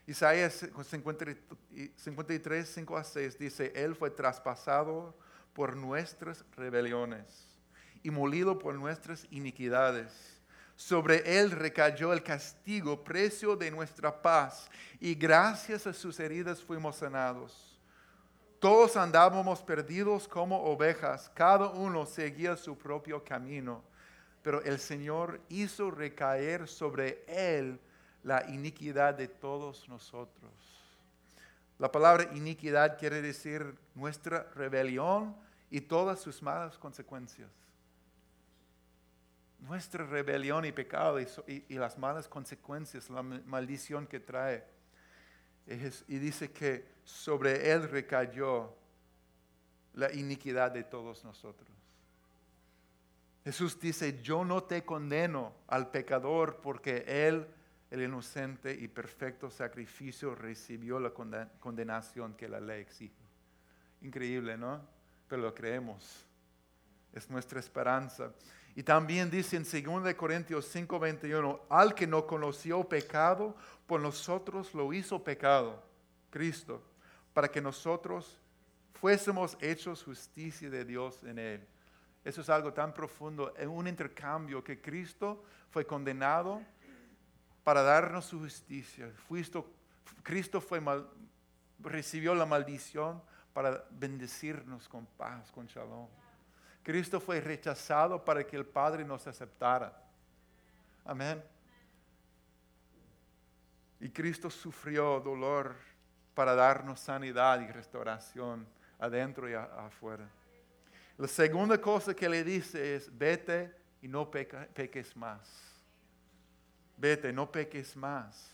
Speaker 1: Isaías 53, 5 a 6 dice, Él fue traspasado por nuestras rebeliones y molido por nuestras iniquidades. Sobre Él recayó el castigo, precio de nuestra paz, y gracias a sus heridas fuimos sanados. Todos andábamos perdidos como ovejas, cada uno seguía su propio camino pero el Señor hizo recaer sobre él la iniquidad de todos nosotros. La palabra iniquidad quiere decir nuestra rebelión y todas sus malas consecuencias. Nuestra rebelión y pecado y, las malas consecuencias, la maldición que trae. y dice que sobre él recayó la iniquidad de todos nosotros. Jesús dice, yo no te condeno al pecador porque Él, el inocente y perfecto sacrificio, recibió la condenación que la ley exige. Increíble, ¿no? Pero lo creemos. Es nuestra esperanza. Y también dice en 2 Corintios 5:21, al que no conoció pecado, por nosotros lo hizo pecado, Cristo, para que nosotros fuésemos hechos justicia de Dios en él. Eso es algo tan profundo, en un intercambio que Cristo fue condenado para darnos su justicia. Cristo fue recibió la maldición para bendecirnos con paz, con shalom. Cristo fue rechazado para que el Padre nos aceptara. Amén. Y Cristo sufrió dolor para darnos sanidad y restauración adentro y afuera. La segunda cosa que le dice es, vete y no peques más. Vete, no peques más.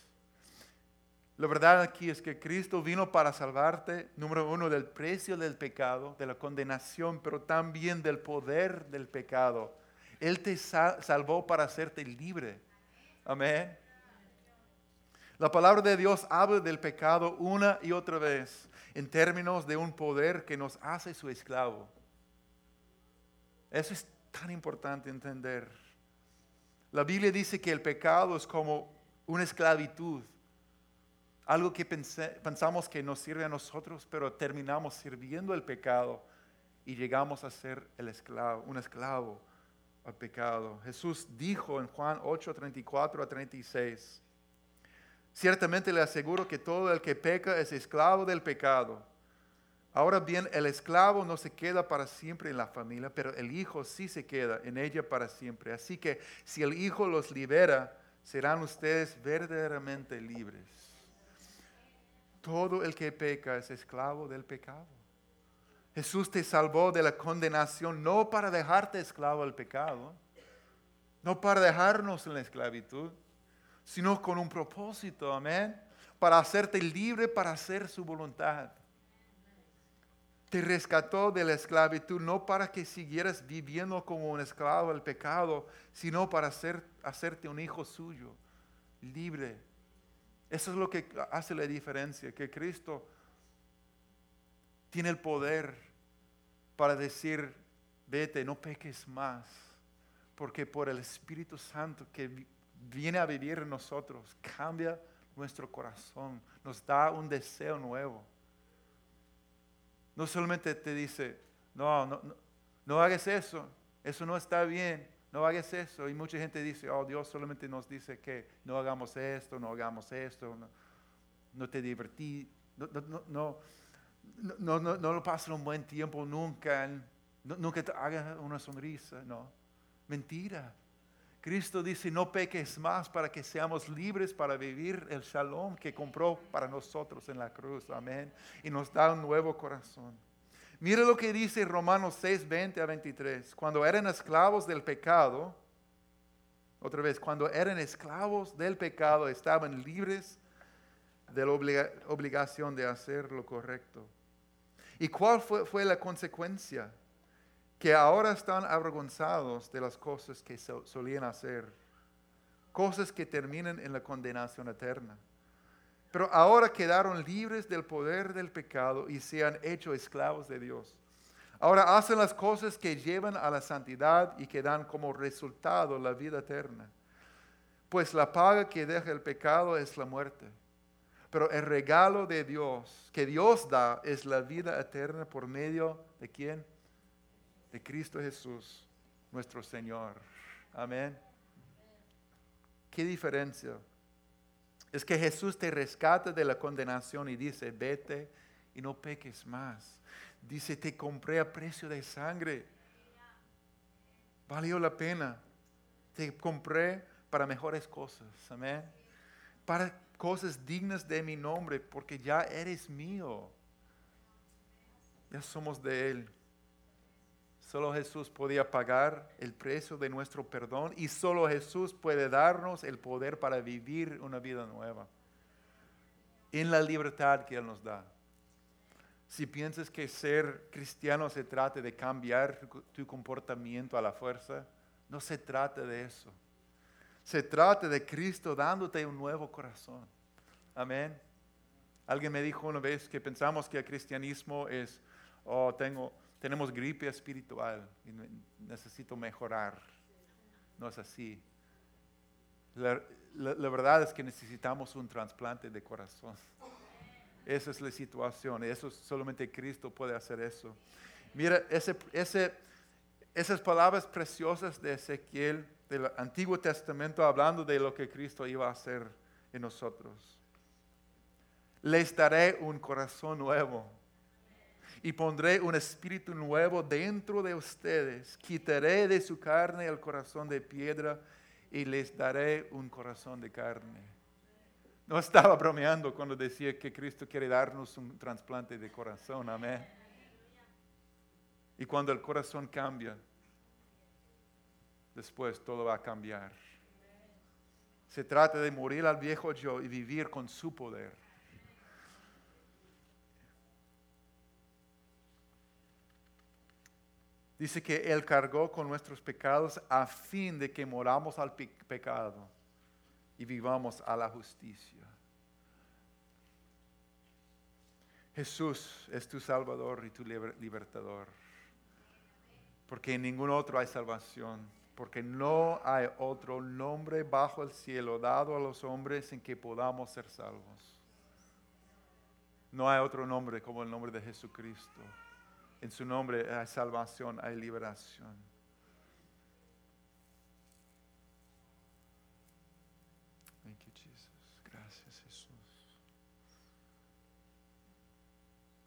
Speaker 1: La verdad aquí es que Cristo vino para salvarte, número uno, del precio del pecado, de la condenación, pero también del poder del pecado. Él te salvó para hacerte libre. Amén. La palabra de Dios habla del pecado una y otra vez en términos de un poder que nos hace su esclavo. Eso es tan importante entender. La Biblia dice que el pecado es como una esclavitud, algo que pensamos que nos sirve a nosotros, pero terminamos sirviendo el pecado y llegamos a ser el esclavo, un esclavo al pecado. Jesús dijo en Juan 8, 34 a 36, ciertamente le aseguro que todo el que peca es esclavo del pecado. Ahora bien, el esclavo no se queda para siempre en la familia, pero el hijo sí se queda en ella para siempre. Así que si el hijo los libera, serán ustedes verdaderamente libres. Todo el que peca es esclavo del pecado. Jesús te salvó de la condenación no para dejarte esclavo al pecado, no para dejarnos en la esclavitud, sino con un propósito, amén, para hacerte libre para hacer su voluntad. Te rescató de la esclavitud no para que siguieras viviendo como un esclavo al pecado, sino para hacer, hacerte un hijo suyo, libre. Eso es lo que hace la diferencia, que Cristo tiene el poder para decir, vete, no peques más, porque por el Espíritu Santo que viene a vivir en nosotros, cambia nuestro corazón, nos da un deseo nuevo. No solamente te dice, no, no, no, hagas eso, eso no está bien, no hagas eso. Y mucha gente dice, oh, Dios solamente nos dice que no hagamos esto, no hagamos esto, no, te divertí, no, no, no, no, no, lo pasen un buen tiempo nunca, nunca te haga una sonrisa, no. Mentira. Cristo dice, no peques más para que seamos libres para vivir el shalom que compró para nosotros en la cruz. Amén. Y nos da un nuevo corazón. Mira lo que dice Romanos 6, 20 a 23. Cuando eran esclavos del pecado, otra vez, cuando eran esclavos del pecado, estaban libres de la obligación de hacer lo correcto. ¿Y cuál fue, la consecuencia? Que ahora están avergonzados de las cosas que solían hacer, cosas que terminan en la condenación eterna. Pero ahora quedaron libres del poder del pecado y se han hecho esclavos de Dios. Ahora hacen las cosas que llevan a la santidad y que dan como resultado la vida eterna. Pues la paga que deja el pecado es la muerte pero el regalo de Dios que Dios da es la vida eterna por medio de quién? De Cristo Jesús, nuestro Señor. Amén. ¿Qué diferencia? Es que Jesús te rescata de la condenación y dice, vete y no peques más. Dice, te compré a precio de sangre. Valió la pena. Te compré para mejores cosas. Amén. Para cosas dignas de mi nombre, porque ya eres mío. Ya somos de Él. Solo Jesús podía pagar el precio de nuestro perdón y solo Jesús puede darnos el poder para vivir una vida nueva. En la libertad que Él nos da. Si piensas que ser cristiano se trata de cambiar tu comportamiento a la fuerza, no se trata de eso. Se trata de Cristo dándote un nuevo corazón. Amén. Alguien me dijo una vez que pensamos que el cristianismo es, oh, tengo, tenemos gripe espiritual y necesito mejorar. No es así. La, verdad es que necesitamos un trasplante de corazón. Esa es la situación. Eso solamente Cristo puede hacer eso. Mira, ese, esas palabras preciosas de Ezequiel del Antiguo Testamento hablando de lo que Cristo iba a hacer en nosotros. Les daré un corazón nuevo y pondré un espíritu nuevo dentro de ustedes. Quitaré de su carne el corazón de piedra y les daré un corazón de carne. No estaba bromeando cuando decía que Cristo quiere darnos un trasplante de corazón. Amén. Y cuando el corazón cambia, después todo va a cambiar. Se trata de morir al viejo yo y vivir con su poder. Dice que Él cargó con nuestros pecados a fin de que moramos al pecado y vivamos a la justicia. Jesús es tu Salvador y tu libertador porque en ningún otro hay salvación. porque no hay otro nombre bajo el cielo dado a los hombres en que podamos ser salvos. No hay otro nombre como el nombre de Jesucristo. En su nombre hay salvación, hay liberación. Thank you, Jesus. Gracias, Jesús.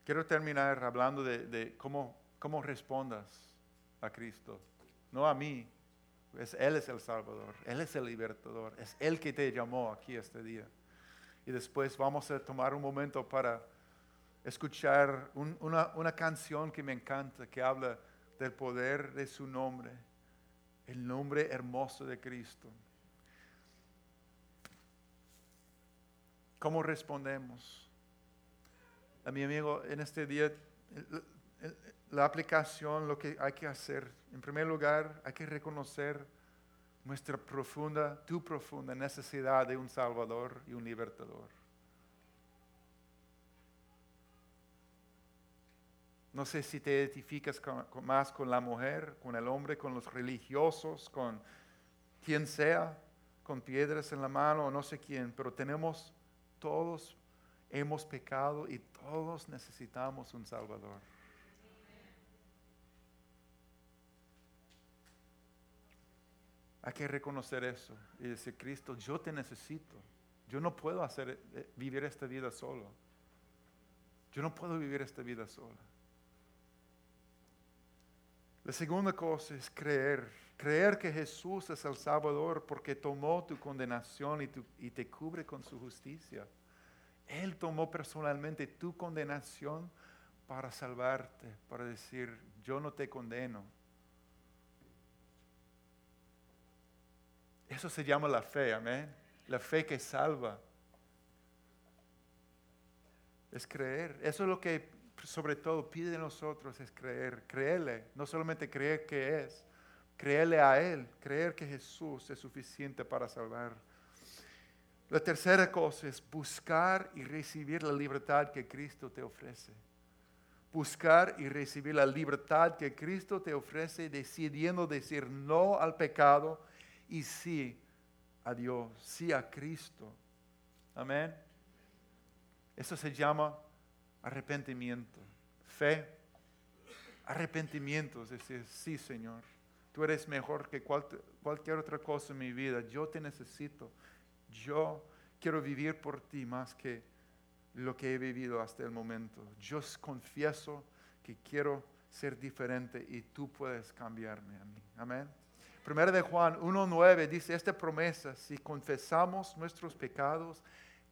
Speaker 1: Quiero terminar hablando de, cómo, cómo respondas a Cristo. No a mí, Él es el Salvador, Él es el libertador, es Él que te llamó aquí este día. Y después vamos a tomar un momento para escuchar una, una canción que me encanta, que habla del poder de su nombre, el nombre hermoso de Cristo. ¿Cómo respondemos? A mi amigo, en este día, la aplicación, lo que hay que hacer, en primer lugar, hay que reconocer nuestra profunda, tu profunda necesidad de un Salvador y un libertador. No sé si te identificas más con la mujer, con el hombre, con los religiosos, con quien sea, con piedras en la mano o no sé quién, pero tenemos, todos hemos pecado y todos necesitamos un Salvador. Hay que reconocer eso y decir, Cristo, yo te necesito. Yo no puedo hacer, eh, vivir esta vida solo. Yo no puedo vivir esta vida sola. La segunda cosa es creer. Creer que Jesús es el Salvador porque tomó tu condenación y, te cubre con su justicia. Él tomó personalmente tu condenación para salvarte, para decir, yo no te condeno, Eso se llama la fe, amén. La fe que salva. Es creer. Eso es lo que sobre todo pide de nosotros, es creer. Creerle. No solamente creer que es, creerle a Él. Creer que Jesús es suficiente para salvar. La tercera cosa es buscar y recibir la libertad que Cristo te ofrece. Buscar y recibir la libertad que Cristo te ofrece, decidiendo decir no al pecado y sí a Dios, sí a Cristo. Amén. Eso se llama arrepentimiento, fe, arrepentimiento, es decir, sí Señor, tú eres mejor que cualquier otra cosa en mi vida, yo te necesito, yo quiero vivir por ti más que lo que he vivido hasta el momento. Yo confieso que quiero ser diferente y tú puedes cambiarme a mí. Amén. Primera de Juan 1.9 dice esta promesa, si confesamos nuestros pecados,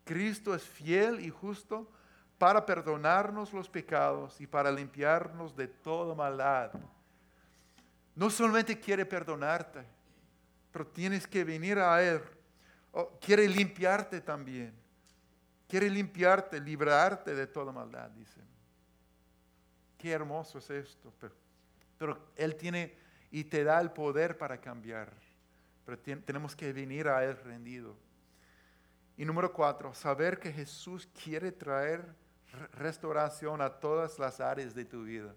Speaker 1: Cristo es fiel y justo para perdonarnos los pecados y para limpiarnos de toda maldad. No solamente quiere perdonarte, pero tienes que venir a Él. quiere limpiarte también. Quiere limpiarte, librarte de toda maldad, dice. Qué hermoso es esto. pero Él tiene y te da el poder para cambiar. Pero tenemos que venir a Él rendido. Y número cuatro, saber que Jesús quiere traer restauración a todas las áreas de tu vida.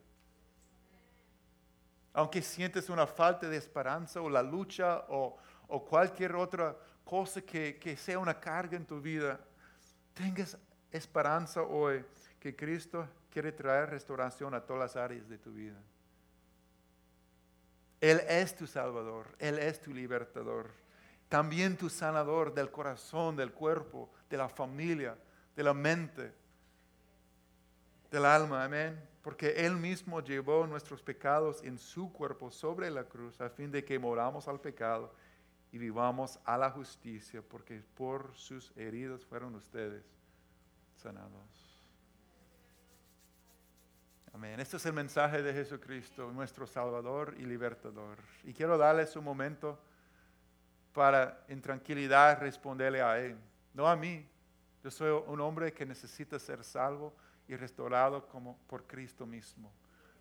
Speaker 1: Aunque sientes una falta de esperanza o la lucha o, cualquier otra cosa que, sea una carga en tu vida, tengas esperanza hoy que Cristo quiere traer restauración a todas las áreas de tu vida. Él es tu Salvador, Él es tu libertador. También tu sanador del corazón, del cuerpo, de la familia, de la mente, del alma. Amén. Porque Él mismo llevó nuestros pecados en su cuerpo sobre la cruz a fin de que moramos al pecado y vivamos a la justicia, porque por sus heridos fueron ustedes sanados. Amén. Este es el mensaje de Jesucristo, nuestro Salvador y Libertador. Y quiero darles un momento para en tranquilidad responderle a Él, no a mí. Yo soy un hombre que necesita ser salvo y restaurado como por Cristo mismo.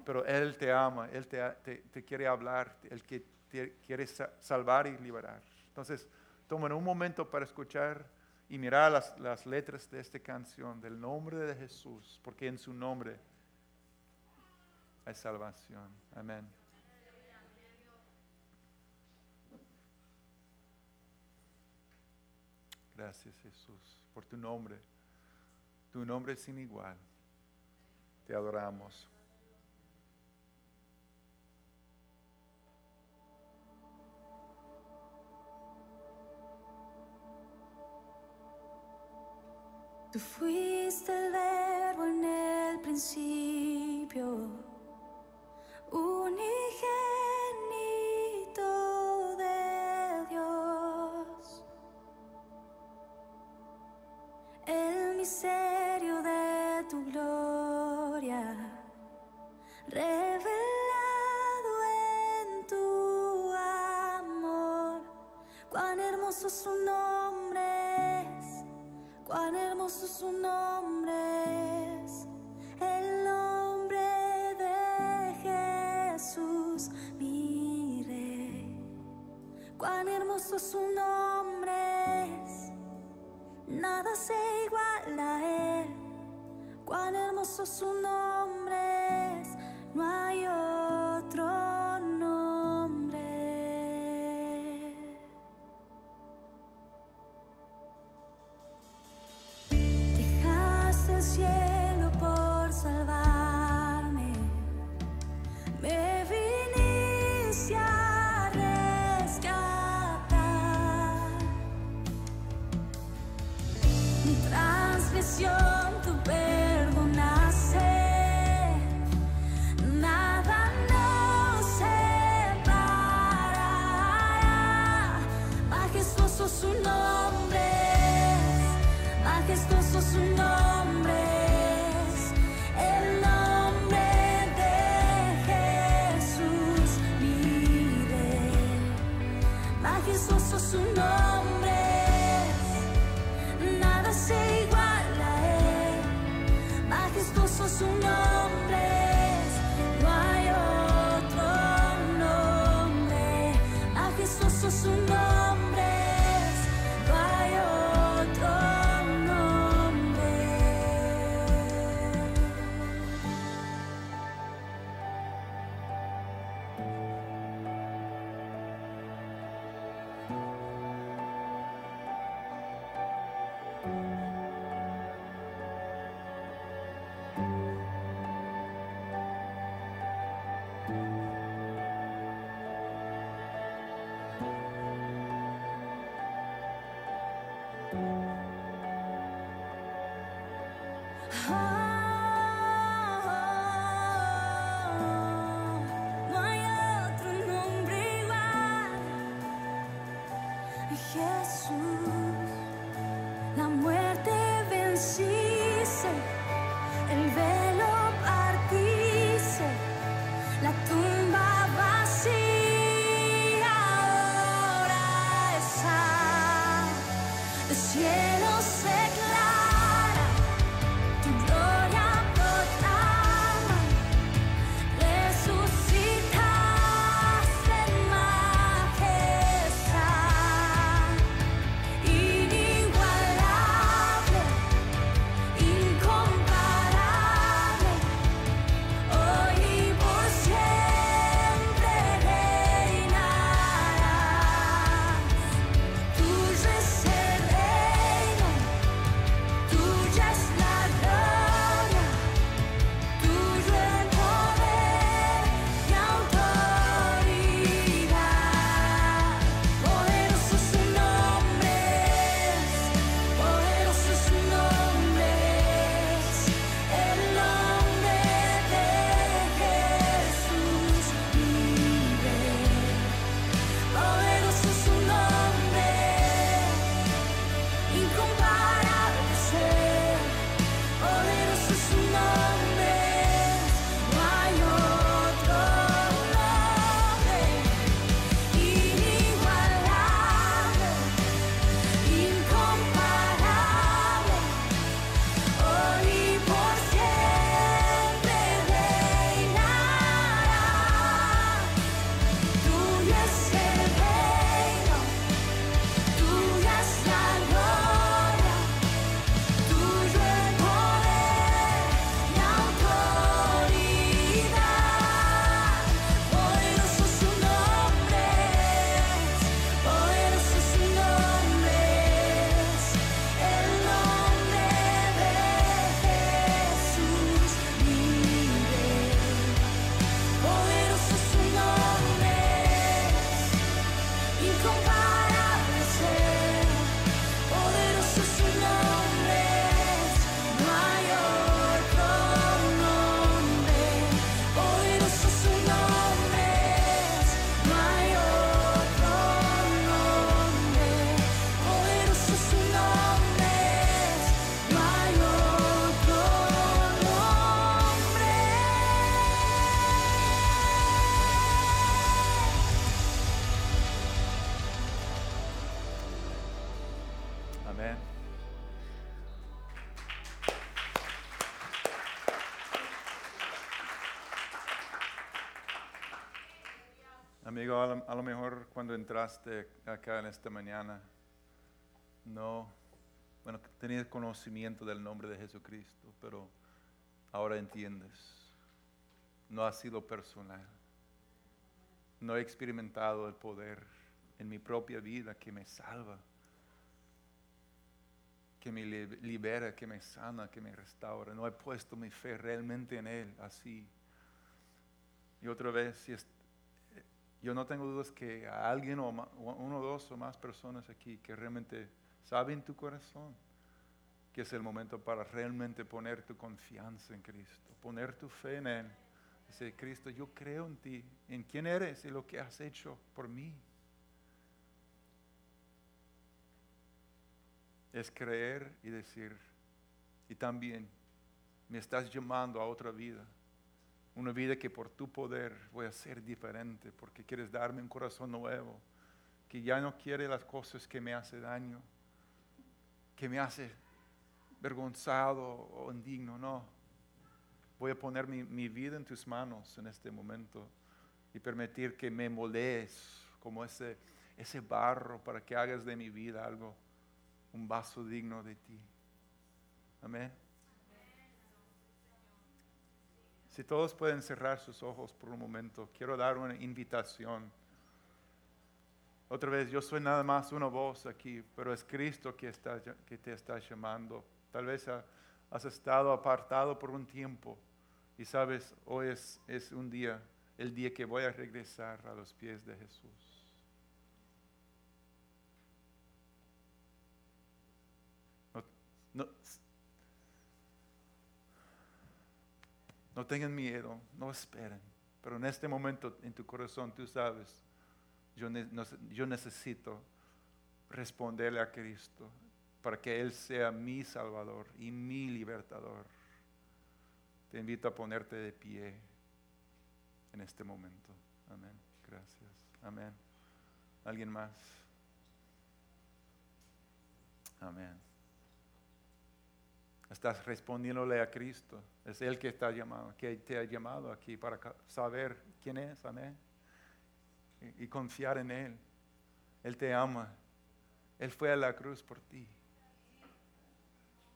Speaker 1: Pero Él te ama, Él te, te, quiere hablar, Él que te quiere salvar y liberar. Entonces, tomen un momento para escuchar y mirar las, las letras de esta canción, del nombre de Jesús, porque en su nombre hay salvación. Amén. Gracias Jesús por tu nombre. Tu nombre es sin igual te adoramos.
Speaker 2: Tú fuiste el verbo en el principio. hermoso su nombre es, cuán hermoso su nombre el nombre de Jesús, mi rey. Cuán hermoso su nombre nada se iguala a él, cuán hermoso su nombre A
Speaker 1: lo, a lo mejor cuando entraste acá en esta mañana, no, bueno, tenías conocimiento del nombre de Jesucristo, pero ahora entiendes. No ha sido personal. No he experimentado el poder en mi propia vida que me salva, que me li- libera, que me sana, que me restaura. No he puesto mi fe realmente en Él así. Y otra vez, si es- yo no tengo dudas que a alguien o ma- o uno, dos o más personas aquí que realmente saben tu corazón que es el momento para realmente poner tu confianza en Cristo, poner tu fe en Él. Dice, Cristo, yo creo en ti, en quién eres y lo que has hecho por mí. Es creer y decir, y también me estás llamando a otra vida, una vida que por tu poder voy a ser diferente, porque quieres darme un corazón nuevo, que ya no quiere las cosas que me hace daño, que me hace vergonzado o indigno, no. Voy a poner mi, mi vida en tus manos en este momento y permitir que me moldees como ese, ese barro para que hagas de mi vida algo, un vaso digno de ti. Amén. Si todos pueden cerrar sus ojos por un momento, quiero dar una invitación. Otra vez, yo soy nada más una voz aquí, pero es Cristo que, está, que te está llamando. Tal vez ha- has estado apartado por un tiempo y sabes, hoy es, es un día, el día que voy a regresar a los pies de Jesús. No, no, tengan miedo, no esperen, pero en este momento en tu corazón tú sabes, yo, yo necesito responderle a Cristo para que Él sea mi Salvador y mi libertador. Te invito a ponerte de pie en este momento. Amén. Gracias. Amén. ¿Alguien más? Amén. Estás respondiéndole a Cristo. Es Él que está llamado, que te ha llamado aquí para saber quién es. Amén. Y, y confiar en Él. Él te ama. Él fue a la cruz por ti.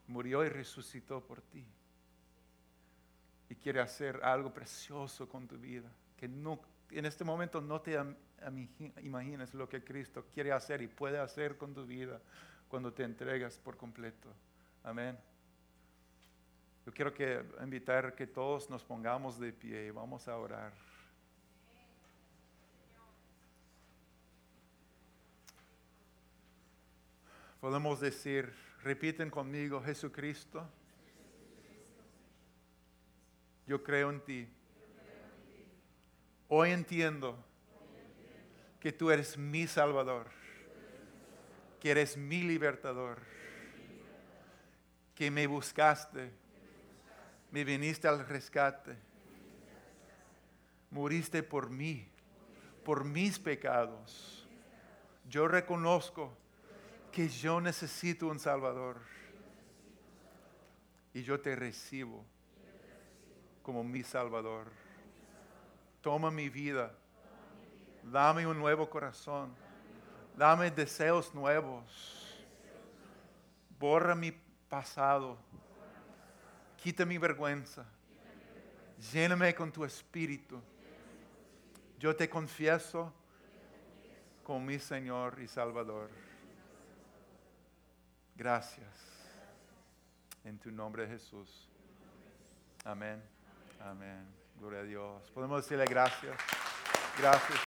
Speaker 1: Murió y resucitó por ti. Y quiere hacer algo precioso con tu vida. Que en este momento no te imaginas lo que Cristo quiere hacer y puede hacer con tu vida cuando te entregas por completo. Amén. Yo quiero que invitar que todos nos pongamos de pie y vamos a orar. Podemos decir, repiten conmigo, Jesucristo, yo creo en ti. Hoy entiendo que tú eres mi Salvador, que eres mi libertador, que me buscaste, me viniste al rescate, moriste por mí, por mis pecados. Yo reconozco que yo necesito un Salvador y yo te recibo como mi Salvador. Toma mi vida, dame un nuevo corazón, dame deseos nuevos, borra mi pasado, quita mi vergüenza, lléname con tu espíritu. Yo te confieso como mi Señor y Salvador. Gracias. En tu nombre Jesús. Amén. Amén. Gloria a Dios. Podemos decirle gracias. Gracias.